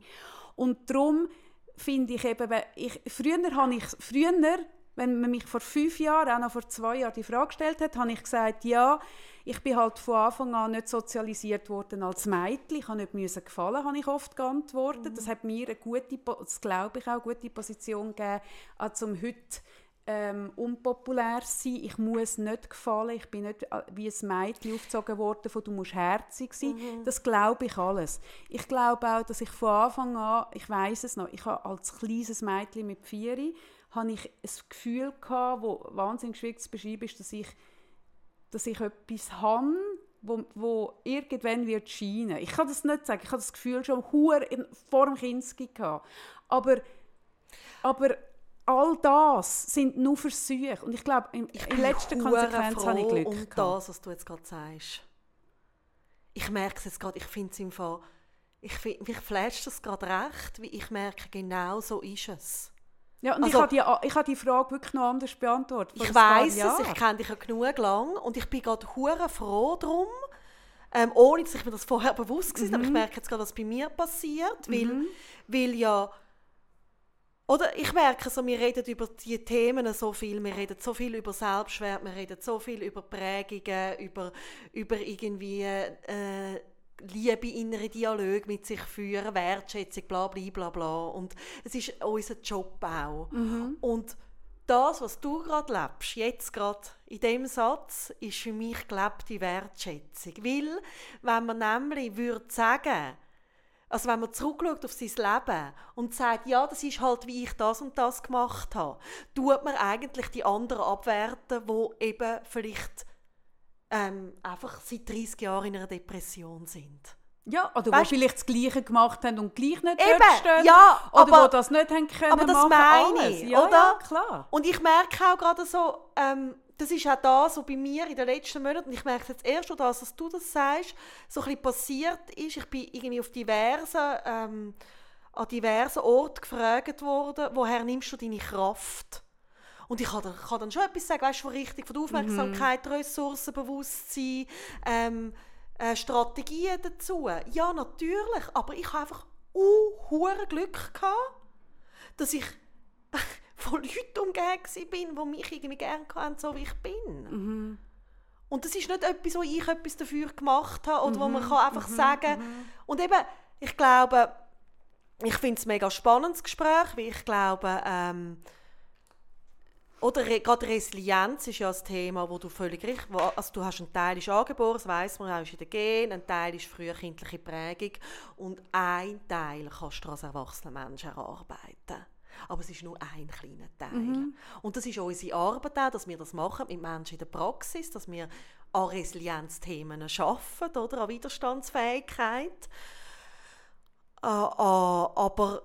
Und darum finde ich eben, ich, früher habe ich, früher, wenn man mich vor fünf Jahren, auch noch vor zwei Jahren die Frage gestellt hat, habe ich gesagt, ja, ich bin halt von Anfang an nicht sozialisiert worden als Mädchen. Ich habe nicht müssen gefallen, habe ich oft geantwortet. Mhm. Das hat mir eine gute, das glaube ich auch, eine gute Position gegeben, auch zum heute ähm, unpopulär sein. Ich muss nicht gefallen. Ich bin nicht äh, wie ein Mädchen aufgezogen worden von «du musst herzig sein». Mhm. Das glaube ich alles. Ich glaube auch, dass ich von Anfang an, ich weiß es noch, ich habe als kleines Mädchen mit vier habe ich ein Gefühl gehabt, das wahnsinnig schwierig zu beschreiben ist, dass ich dass ich etwas habe, wo, wo irgendwann wird scheinen. Ich kann das nicht sagen. Ich habe das Gefühl schon vor dem Kinski gehabt. Aber, aber all das sind nur Versuche. Und ich glaube, in, in letzter Konsequenz habe ich Glück um gehabt. das, was du jetzt gerade sagst. Ich merke es jetzt gerade, ich finde es im Fall, ich, find, mich flasht das gerade recht, wie ich merke, genau so ist es. Ja, und also, ich habe die, ich habe die Frage wirklich noch anders beantwortet. Ich weiß es, ich kenne dich ja genug lang und ich bin gerade hure froh darum, ähm, ohne dass ich mir das vorher bewusst war, mhm. aber ich merke jetzt gerade, was bei mir passiert, weil, mhm. weil ja oder ich merke so, wir reden über die Themen so viel, wir reden so viel über Selbstwert, wir reden so viel über Prägungen, über, über irgendwie äh, Liebe, innere Dialog mit sich führen, Wertschätzung, bla bla bla bla. Und es ist unser Job auch. Mhm. Und das, was du gerade lebst, jetzt gerade in dem Satz, ist für mich gelebte Wertschätzung. Weil, wenn man nämlich würde sagen, also wenn man zurückschaut auf sein Leben und sagt, ja, das ist halt, wie ich das und das gemacht habe, tut man eigentlich die anderen abwerten, wo eben vielleicht ähm, einfach seit 30 Jahren in einer Depression sind. Ja, oder weißt, die vielleicht das Gleiche gemacht haben und gleich nicht eben, dort stehen. Ja, oder aber, das nicht haben können Aber das machen, meine alles. ich, ja, oder? Ja, klar. Und ich merke auch gerade so, ähm, das ist auch da so bei mir in den letzten Monaten, und ich merke jetzt erst schon das, dass du das sagst, so ein bisschen passiert ist, ich bin irgendwie auf diversen, ähm, an diversen Orten gefragt worden, woher nimmst du deine Kraft? Und ich kann, kann dann schon etwas sagen, weißt du, von richtig, von der Aufmerksamkeit, mhm. Ressourcenbewusstsein, ähm, äh, Strategien dazu. Ja, natürlich, aber ich habe einfach uh, Glück gehabt, dass ich von Leuten umgeben bin, die mich irgendwie gerne hatten, so wie ich bin. Mhm. Und das ist nicht etwas, wo ich etwas dafür gemacht habe oder mhm. wo man mhm. kann einfach mhm. sagen mhm. Und eben, ich glaube, ich finde es ein mega spannendes Gespräch, weil ich glaube, ähm, oder re gerade Resilienz ist ja ein Thema, wo du völlig richtig, wo, also du hast einen Teil ist angeboren, das weiss man auch, in den Gen, ein Teil ist frühkindliche Prägung und ein Teil kannst du als erwachsener Mensch erarbeiten. Aber es ist nur ein kleiner Teil. Mhm. Und das ist unsere Arbeit auch, dass wir das machen mit Menschen in der Praxis, dass wir an Resilienzthemen arbeiten, oder an Widerstandsfähigkeit. Äh, äh, aber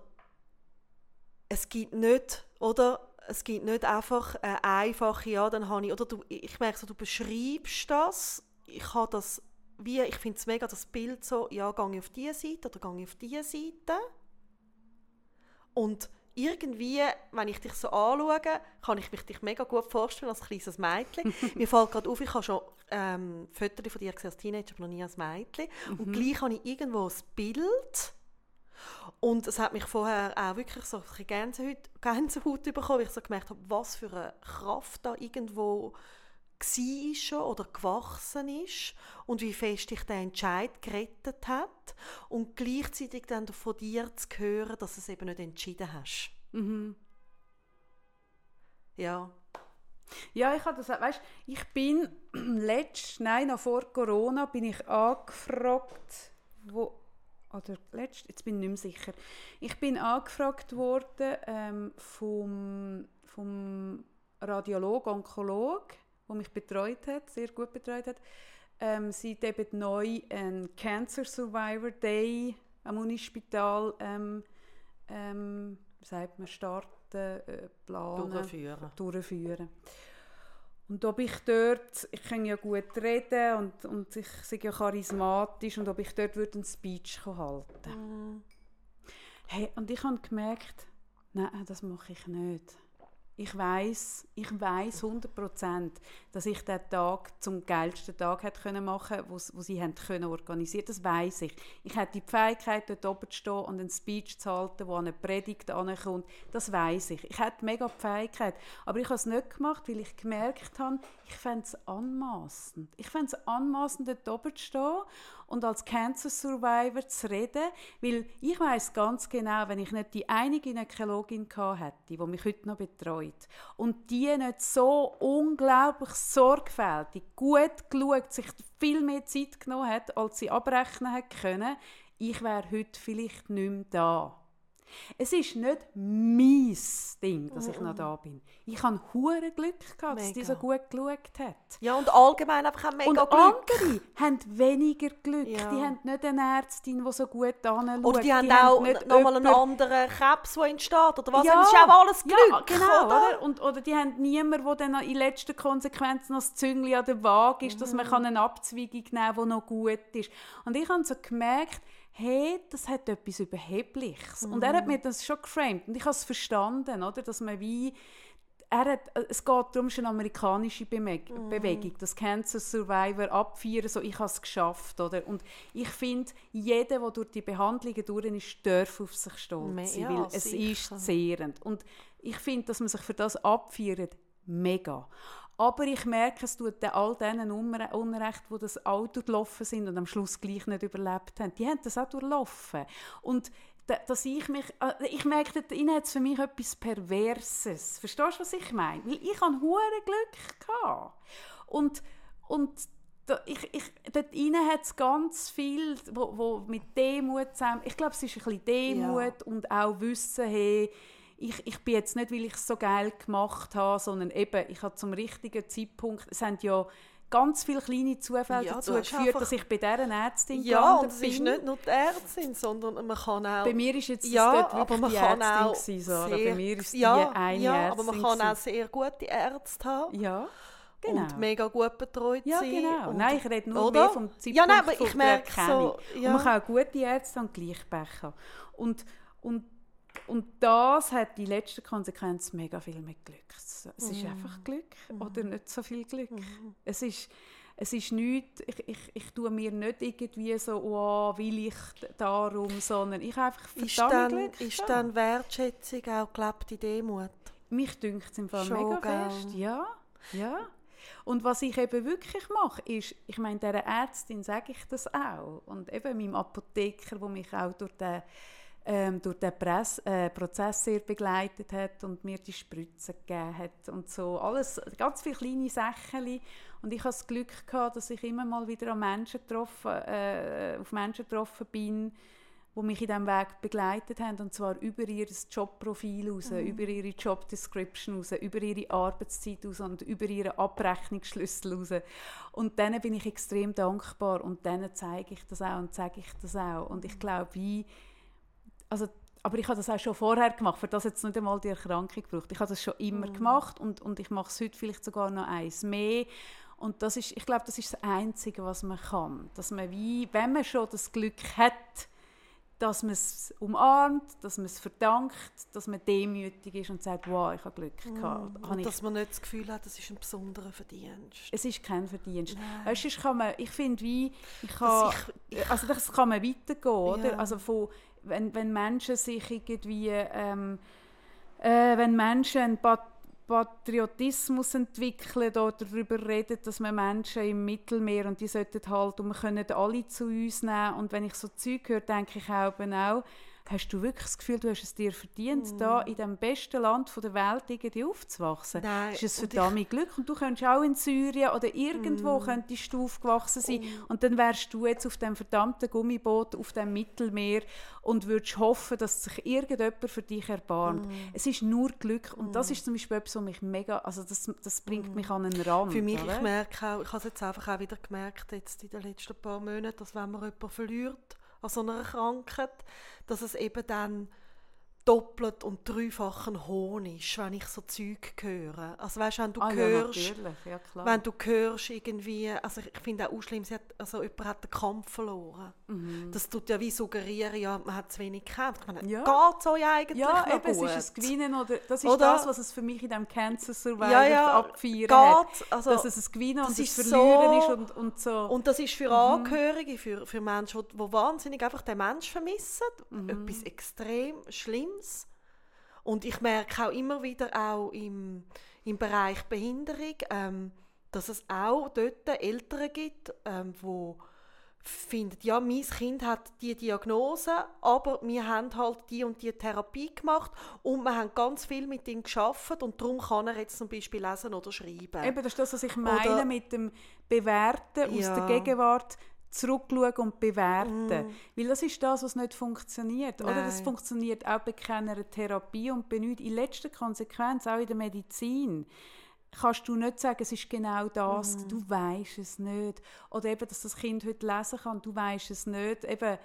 es gibt nicht, oder es gibt nicht einfach eine einfache, ja, dann habe ich, oder du, ich merke so, du beschreibst das, ich habe das, wie, ich finde es mega, das Bild so, ja, gehe ich auf diese Seite oder gehe ich auf diese Seite und irgendwie, wenn ich dich so anschaue, kann ich mich dich mega gut vorstellen als kleines Mädchen. Mir fällt gerade auf, ich habe schon ähm, Fotos von dir gesehen als Teenager, aber noch nie als Mädchen. Mhm. Und gleich habe ich irgendwo ein Bild, und es hat mich vorher auch wirklich so ein Gänsehaut, Gänsehaut bekommen, weil ich so gemerkt habe, was für eine Kraft da irgendwo war schon oder gewachsen ist und wie fest dich der Entscheid gerettet hat und gleichzeitig dann von dir zu hören, dass du es eben nicht entschieden hast. Mhm. Ja. Ja, ich habe das, weißt, ich bin letzt, nein, noch vor Corona bin ich angefragt, wo oder letzt, jetzt bin ich nicht mehr sicher. Ich bin angefragt worden ähm, vom, vom Radiolog, Onkolog, der mich betreut hat, sehr gut betreut hat. Ähm, sie hat eben neu einen Cancer Survivor Day am Unispital ähm, ähm, sagt man, starten, äh, planen, durchführen. durchführen. Und ob ich dort, ich kann ja gut reden und, und ich bin ja charismatisch und ob ich dort würde einen Speech halten Mhm. Hey, und ich habe gemerkt, nein, das mache ich nicht. Ich weiß, ich weiß 100%, dass ich den Tag zum geilsten Tag hätte können machen, wo, wo sie haben können organisieren. Das weiß ich. Ich hätte die Fähigkeit, dort oben zu stehen und einen Speech zu halten, wo eine Predigt ankommt. Das weiß ich. Ich hätte mega die Fähigkeit, aber ich habe es nicht gemacht, weil ich gemerkt habe, ich fände es anmaßend. Ich fände es anmaßend, dort oben zu stehen und als Cancer Survivor zu reden, weil ich weiß ganz genau, wenn ich nicht die eine Gynäkologin hätte, die mich heute noch betreut und die nicht so unglaublich sorgfältig, gut geschaut, sich viel mehr Zeit genommen hat, als sie abrechnen hätte können, ich wäre heute vielleicht nicht mehr da. Es ist nicht mein Ding, dass ich noch da bin. Ich habe hure Glück gehabt, dass die so gut geschaut hat. Ja, und allgemein einfach mega Und Glück. andere haben weniger Glück. Ja. Die haben nicht eine Ärztin, die so gut anschaut. Oder die, haben auch nochmal einen anderen Krebs, der entsteht. Oder was? Ja, das ist auch alles Glück, ja, genau, oder? oder? Und, oder die haben niemanden, der dann in letzter Konsequenz noch das Züngli an der Waage ist, dass man Mhm. eine Abzweigung nehmen kann, die noch gut ist. Und ich habe so gemerkt, hey, das hat etwas Überhebliches. Und er hat Mhm. mir das schon geframed. Und ich habe es verstanden, oder? dass man wie er hat, es geht darum, es ist eine amerikanische Bemeg Mhm. Bewegung, das Cancer Survivor abfeiern, so ich habe es geschafft. Oder? Und ich finde, jeder, der durch die Behandlungen durch ist, darf auf sich stolz Me- sein, ja, weil es sicher. ist zehrend. Und ich finde, dass man sich für das abfeiert, mega. Aber ich merke, es tut all denen Unre- Unrecht, die das Auto gelaufen sind und am Schluss gleich nicht überlebt haben. Die haben das auch durchlaufen. Und da- dass ich mich, äh, ich merke, innen hat es für mich etwas Perverses. Verstehst du, was ich meine? Weil ich hatte hure Glück. Gehabt. Und, und da, ich, ich, dort innen hat es ganz viel, wo, wo mit Demut zusammen, ich glaube, es ist ein bisschen Demut und auch Wissen, hey, ich, ich bin jetzt nicht, weil ich es so geil gemacht habe, sondern eben, ich habe zum richtigen Zeitpunkt, es haben ja ganz viele kleine Zufälle Ja, dazu geführt, dass ich bei dieser Ärztin Ja, und es ist bin. nicht nur die Ärztin, sondern man kann auch... Bei mir ist jetzt das ja, dort aber man die kann Ärztin auch gewesen, Sarah. sehr, Bei mir ist ja, die eine ja, Ärztin aber man kann auch gewesen. sehr gute Ärzte haben Ja, genau. und mega gut betreut ja, sein. genau. Und, Nein, ich rede nur oder? mehr vom Zeitpunkt Ja, nein, aber ich merke so... Und Ja. man kann auch gute Ärzte und gleich Pech haben. Und, und, und das hat die letzte Konsequenz mega viel mit Glück. Es es ist Mhm. einfach Glück oder nicht so viel Glück. Es ist, es ist nichts, ich, ich, ich tue mir nicht irgendwie so, oh, will ich darum, sondern ich einfach ist verdammt dann, Glück. ist dann Wertschätzung auch gelebte Demut? Mich dünkt es im Fall Schon, mega gell? fest. Ja, ja. Und was ich eben wirklich mache, ist, ich meine, dieser Ärztin sage ich das auch. Und eben meinem Apotheker, der mich auch durch den, ähm, durch den Press, äh, Prozess sehr begleitet hat und mir die Spritzen gegeben hat und so. Alles, ganz viele kleine Sachen. Und ich hatte das Glück, gehabt, dass ich immer mal wieder an Menschen getroffen, äh, auf Menschen getroffen bin, die mich in diesem Weg begleitet haben, und zwar über ihr Jobprofil raus, über ihre Job Description raus, über ihre Arbeitszeit raus und über ihren Abrechnungsschlüssel raus. Und denen bin ich extrem dankbar und denen zeige ich das auch und sage ich das auch. Und ich glaube, wie, also aber ich habe das auch schon vorher gemacht, für das jetzt nicht einmal die Erkrankung gebraucht. Ich habe das schon immer gemacht und, und ich mache es heute vielleicht sogar noch eins mehr. Und das ist, ich glaube, das ist das Einzige, was man kann. Dass man wie, wenn man schon das Glück hat, dass man es umarmt, dass man es verdankt, dass man demütig ist und sagt, wow, ich habe Glück gehabt. Habe Und ich dass man nicht das Gefühl hat, das ist ein besonderer Verdienst. es ist kein Verdienst. Nein. Weißt, kann man, ich finde, wie, ich kann, ich- also das kann man weitergehen, oder? Ja. Also von, wenn, wenn Menschen sich irgendwie, ähm, äh, wenn Menschen einen Pat Patriotismus entwickeln oder darüber reden, dass man Menschen im Mittelmeer und die sollten halt, und wir können alle zu uns nehmen. Und wenn ich so Zeug höre, denke ich auch, auch Hast du wirklich das Gefühl, du hast es dir verdient, Mm. da in dem besten Land der Welt irgendwie aufzuwachsen? Nein, ist es und ich- verdammt Glück. Und du könntest auch in Syrien oder irgendwo Mm. könntest du aufgewachsen sein und dann wärst du jetzt auf dem verdammten Gummiboot auf dem Mittelmeer und würdest hoffen, dass sich irgendjemand für dich erbarmt. Mm. Es ist nur Glück und das ist zum Beispiel etwas, was mich mega, also das, das bringt mich an einen Rand. Mm. Für mich, oder? ich merke auch, ich habe es jetzt einfach auch wieder gemerkt, jetzt in den letzten paar Monaten, dass wenn man jemanden verliert an so einer Krankheit, dass es eben dann doppelt und dreifachen Honig, wenn ich so Zeug höre. Also weißt, wenn du Ah, ja, hörst. Ja, klar. wenn du hörst irgendwie, also ich finde auch schlimm, sie hat, also jemand hat den Kampf verloren. Das tut ja wie suggerieren, ja, man hat zu wenig gekämpft. Mhm. Ja. geht so ja eigentlich ja, noch eben, gut? es ist ein Gewinnen oder das ist Oder? das, was es für mich in diesem Cancer Survivor Ja, ja, abfeiern hat. geht, also, dass es ein Gewinnen das und ein ist Verlieren so- ist und, und so. Und das ist Mhm. für Angehörige, für, für Menschen, die, die wahnsinnig einfach den Menschen vermissen, Mhm. etwas extrem Schlimmes. Und ich merke auch immer wieder auch im, im Bereich Behinderung, ähm, dass es auch dort Eltern gibt, ähm, wo finden, ja, mein Kind hat die Diagnose, aber wir haben halt die und die Therapie gemacht und wir haben ganz viel mit ihm geschafft und darum kann er jetzt zum Beispiel lesen oder schreiben. Eben, das ist das, was ich meine Oder- mit dem Bewerten aus Ja. der Gegenwart zurückschauen und bewerten. Weil das ist das, was nicht funktioniert. Oder? Das funktioniert auch bei keiner Therapie und bei nichts. In letzter Konsequenz, auch in der Medizin, kannst du nicht sagen, es ist genau das, du weißt es nicht. Oder eben, dass das Kind heute lesen kann, du weißt es nicht. Eben,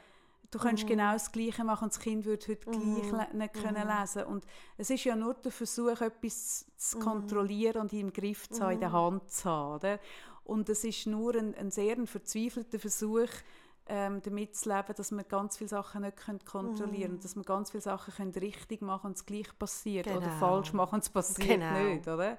du könntest genau das Gleiche machen und das Kind würde heute gleich le nicht können lesen Und es ist ja nur der Versuch, etwas zu kontrollieren und im Griff zu haben, in der Hand zu haben. Oder? Und es ist nur ein, ein sehr ein verzweifelter Versuch, ähm, damit zu leben, dass wir ganz viele Sachen nicht können kontrollieren können, dass wir ganz viele Sachen können richtig machen und es gleich passiert oder Genau. falsch machen und es passiert Genau. nicht, oder?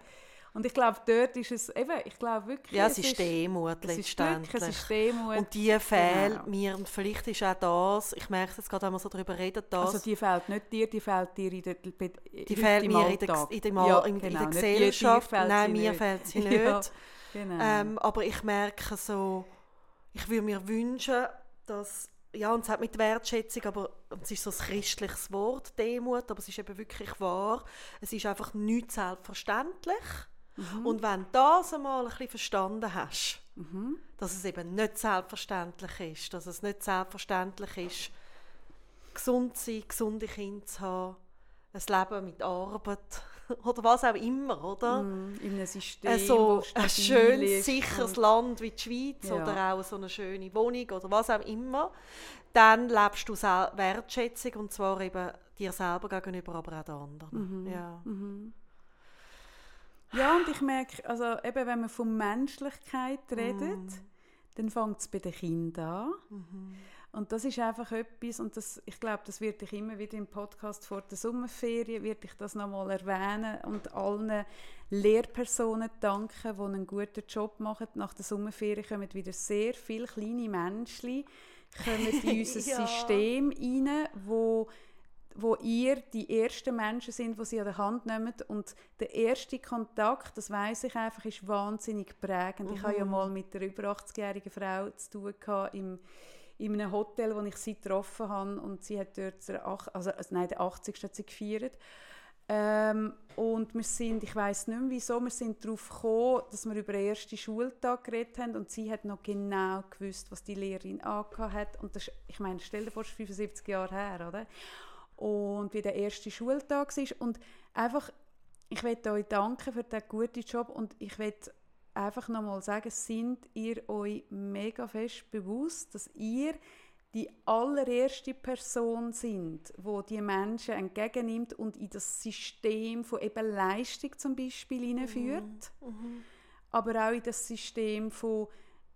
Und ich glaube, dort ist es eben, ich glaube wirklich, ja, es ist Demut es ist letztendlich. Glück, es ist Demut. Und die fehlt Genau. mir. Und vielleicht ist auch das, ich merke es gerade, wenn wir so darüber reden, das, also die fehlt nicht dir, die fehlt dir in der, die fehlt mir in der, in der, Ja, in, in genau, der dir, dir Gesellschaft. fehlt Nein, mir nicht. fehlt sie Ja, nicht. genau. Ähm, aber ich merke so, ich würde mir wünschen, dass, ja, und es hat mit Wertschätzung, aber es ist so ein christliches Wort, Demut, aber es ist eben wirklich wahr. Es ist einfach nicht selbstverständlich. Mhm. Und wenn du das einmal ein bisschen verstanden hast, Mhm. dass es eben nicht selbstverständlich ist, dass es nicht selbstverständlich ist, gesund zu sein, gesunde Kinder zu haben, ein Leben mit Arbeit oder was auch immer, oder? Mm, in einem System, so wo ein schönes, sicheres Land wie die Schweiz Ja. oder auch so eine schöne Wohnung oder was auch immer, dann lebst du Wertschätzung und zwar eben dir selber gegenüber, aber auch den anderen. Mhm. Ja. Ja, und ich merke, also eben, wenn man von Menschlichkeit redet, Mhm. dann fängt es bei den Kindern an. Und das ist einfach etwas, und das, ich glaube, das werde ich immer wieder im Podcast vor der Sommerferien, werde ich das nochmal erwähnen und allen Lehrpersonen danken, die einen guten Job machen. Nach der Sommerferien kommen wieder sehr viele kleine Menschen kommen in unser Ja. System rein, wo wo ihr die ersten Menschen sind, die sie an der Hand nehmen und der erste Kontakt, das weiß ich einfach, ist wahnsinnig prägend. Ich habe ja mal mit einer über 80-jährigen Frau zu tun gehabt, im in einem Hotel, wo ich sie getroffen habe und sie hat dort ach- also, also nein, den 80. hat sie gefeiert. Ähm, und wir sind, ich weiß nicht mehr wieso, wir sind darauf gekommen, dass wir über den ersten Schultag geredet haben und sie hat noch genau gewusst, was die Lehrerin angehabt hat. Und das, ist- ich meine, stell dir vor, das ist 75 Jahre her, oder? Und wie der erste Schultag war. Und einfach, ich möchte euch danken für den guten Job und ich möchte einfach nochmal sagen, sind ihr euch mega fest bewusst, dass ihr die allererste Person sind, wo die Menschen entgegennimmt und in das System von eben Leistung zum Beispiel hineinführt, aber auch in das System von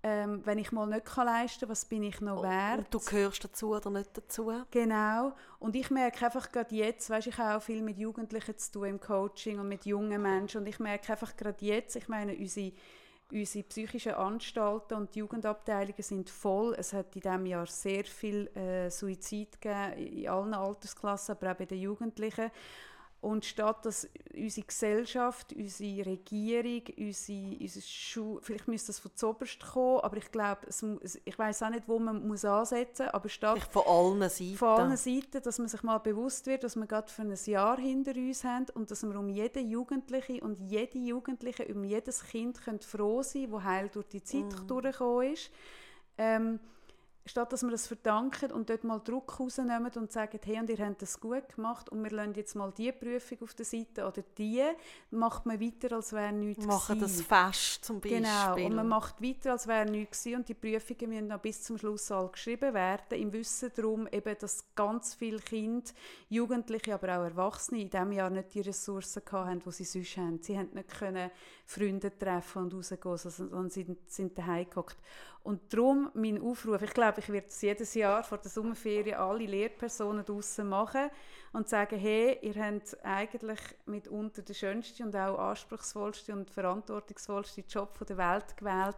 ähm, wenn ich mal nicht kann leisten kann, was bin ich noch wert? Und du gehörst dazu oder nicht dazu. Genau. Und ich merke einfach gerade jetzt, weißt, ich habe auch viel mit Jugendlichen zu tun im Coaching und mit jungen Menschen. Und ich merke einfach gerade jetzt, ich meine, unsere, unsere psychischen Anstalten und die Jugendabteilungen sind voll. Es hat in diesem Jahr sehr viel äh, Suizid gegeben, in allen Altersklassen, aber auch bei den Jugendlichen. Und statt dass unsere Gesellschaft, unsere Regierung, unsere, unsere Schule, vielleicht müsste das von zuoberst kommen, aber ich glaube, es, ich weiß auch nicht, wo man muss ansetzen muss, aber statt von allen Seiten. von allen Seiten, dass man sich mal bewusst wird, dass wir gerade für ein Jahr hinter uns haben und dass wir um jeden Jugendliche und jede Jugendliche, um jedes Kind können froh sein wo heil durch die Zeit Mhm. durchgekommen ist. Ähm, statt dass wir das verdanken und dort mal Druck rausnehmen und sagen, hey, und ihr habt das gut gemacht und wir lassen jetzt mal die Prüfung auf der Seite oder die, macht man weiter, als wäre nichts Machen das fest zum Beispiel. Genau, und man macht weiter, als wäre nichts gewesen und die Prüfungen müssen noch bis zum Schluss all geschrieben werden, im Wissen darum, eben, dass ganz viele Kinder, Jugendliche, aber auch Erwachsene in diesem Jahr nicht die Ressourcen hatten, die sie sonst haben. Sie haben nicht können Freunde treffen und rausgehen, sondern sind, sind daheim gehockt. Und darum mein Aufruf, ich glaube, ich werde es jedes Jahr vor der Sommerferien alle Lehrpersonen draußen machen und sagen, hey, ihr habt eigentlich mitunter den schönsten und auch anspruchsvollsten und verantwortungsvollsten Job der Welt gewählt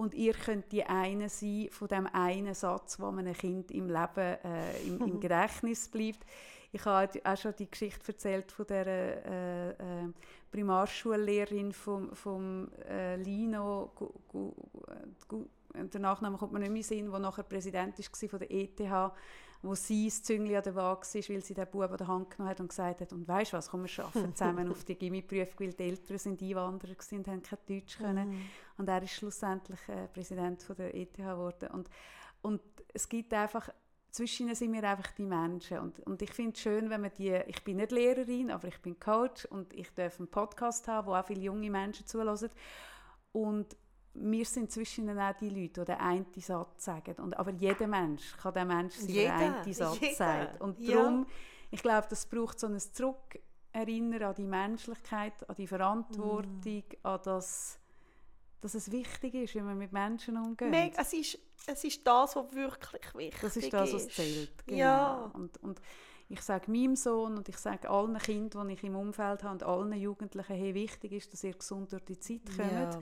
und ihr könnt die eine sein von dem einen Satz, wo man ein Kind im Leben äh, im, im, Gedächtnis bleibt. Ich habe auch schon die Geschichte erzählt von der äh, äh, Primarschullehrerin vom, vom äh, Lino Gu, Gu, Gu, der Nachname kommt mir nicht mehr in Sinn, der nachher Präsident war von der ETH, wo sie das Züngli an der Waage war, weil sie den Bub an der Hand genommen hat und gesagt hat, und weißt du was, komm, wir arbeiten zusammen auf die Gimmi-Prüfung, weil die Eltern sind Einwanderer und haben kein Deutsch können. Mm. Und er ist schlussendlich äh, Präsident von der ETH geworden. Und, und es gibt einfach, zwischen ihnen sind wir einfach die Menschen. Und, und ich finde es schön, wenn man die, ich bin nicht Lehrerin, aber ich bin Coach und ich darf einen Podcast haben, wo auch viele junge Menschen zulassen. Und wir sind zwischen auch die Leute, die den einen Satz sagen. Und, aber jeder Mensch kann der Mensch sein, der einen Satz jeder. sagt. Und darum, ja. ich glaube, das braucht so ein Zurückerinnern an die Menschlichkeit, an die Verantwortung, mm. an das, dass es wichtig ist, wie man mit Menschen umgeht. Meg, es, ist, es ist das, was wirklich wichtig ist. Das ist das, was zählt. Genau. Ja. Und, und ich sage meinem Sohn und ich sage allen Kindern, die ich im Umfeld habe und allen Jugendlichen, hey, wichtig ist, dass ihr gesund durch die Zeit kommt. Ja,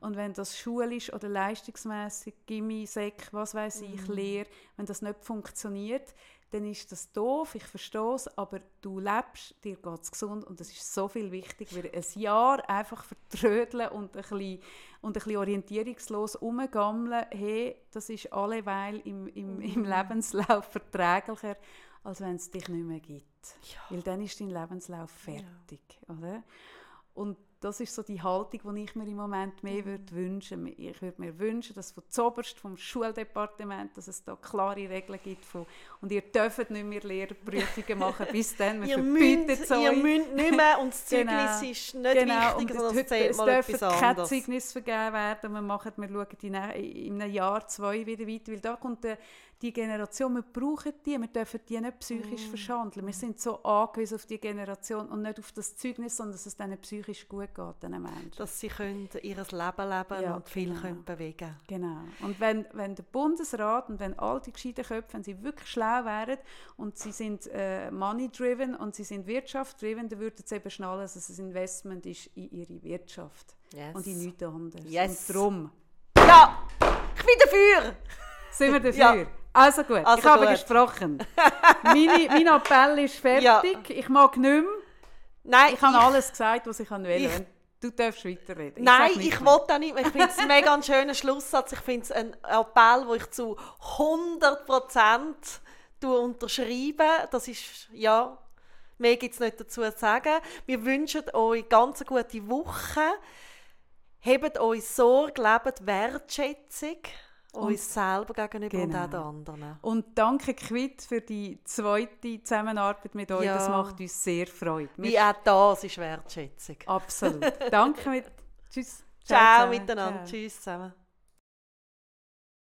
und wenn das schulisch oder leistungsmäßig, Gimmi, Sek, was weiß ich, mhm. Lehre, wenn das nicht funktioniert, dann ist das doof, ich verstehe es, aber du lebst, dir geht es gesund und das ist so viel wichtig, weil ein Jahr einfach vertrödeln und ein bisschen, und ein bisschen orientierungslos umgammeln, hey, das ist alleweil im, im, im mhm. Lebenslauf verträglicher, als wenn es dich nicht mehr gibt. Ja. Weil dann ist dein Lebenslauf fertig. Ja. Oder? Und das ist so die Haltung, die ich mir im Moment mehr mhm. würde wünschen Ich würde mir wünschen, dass von zoberst vom Schuldepartement, dass es da klare Regeln gibt von, und ihr dürft nicht mehr Lehrprüfungen machen, bis dann, wir verbieten es euch. Ihr müsst nicht mehr und das Zeugnis genau. ist nicht genau. wichtig, sondern es zählt mal es etwas anderes. kein Zeugnis vergeben werden, wir, machen, wir schauen in einem Jahr, zwei wieder weiter, weil da kommt der die Generation, wir brauchen die, wir dürfen die nicht psychisch mm. verschandeln. Wir sind so angewiesen auf die Generation und nicht auf das Zeugnis, sondern dass es ihnen psychisch gut geht, diesen Menschen. Dass sie können ihr Leben leben ja, und viel genau. können bewegen Genau. Und wenn, wenn der Bundesrat und wenn all die gescheiten Köpfe, wenn sie wirklich schlau wären und sie sind äh, money-driven und sie sind wirtschaft-driven, dann würden sie eben schnallen, dass es ein Investment ist in ihre Wirtschaft yes. und in nichts anderes. Yes. Und darum. Ja, ich bin dafür! Sind wir dafür? Ja. Also gut, also ich habe gut. gesprochen. Meine, mein Appell ist fertig. Ja. Ich mag nicht mehr. Nein, ich habe alles gesagt, was ich wollte. Ich, du darfst weiterreden. Ich Nein, ich will da nicht mehr. Ich finde es ein mega schöner Schlusssatz. Ich finde es ein Appell, den ich zu 100% unterschreibe. Das ist, ja, mehr gibt es nicht dazu zu sagen. Wir wünschen euch ganz eine gute Woche. Hebt euch Sorge, lebt Wertschätzung uns selber gegenüber genau. und auch den anderen. Und danke Quid für die zweite Zusammenarbeit mit euch. Ja. Das macht uns sehr Freude. Wie auch das ist Wertschätzung. Absolut. danke. Mit, tschüss. Ciao, Ciao miteinander. Ciao. Tschüss zusammen.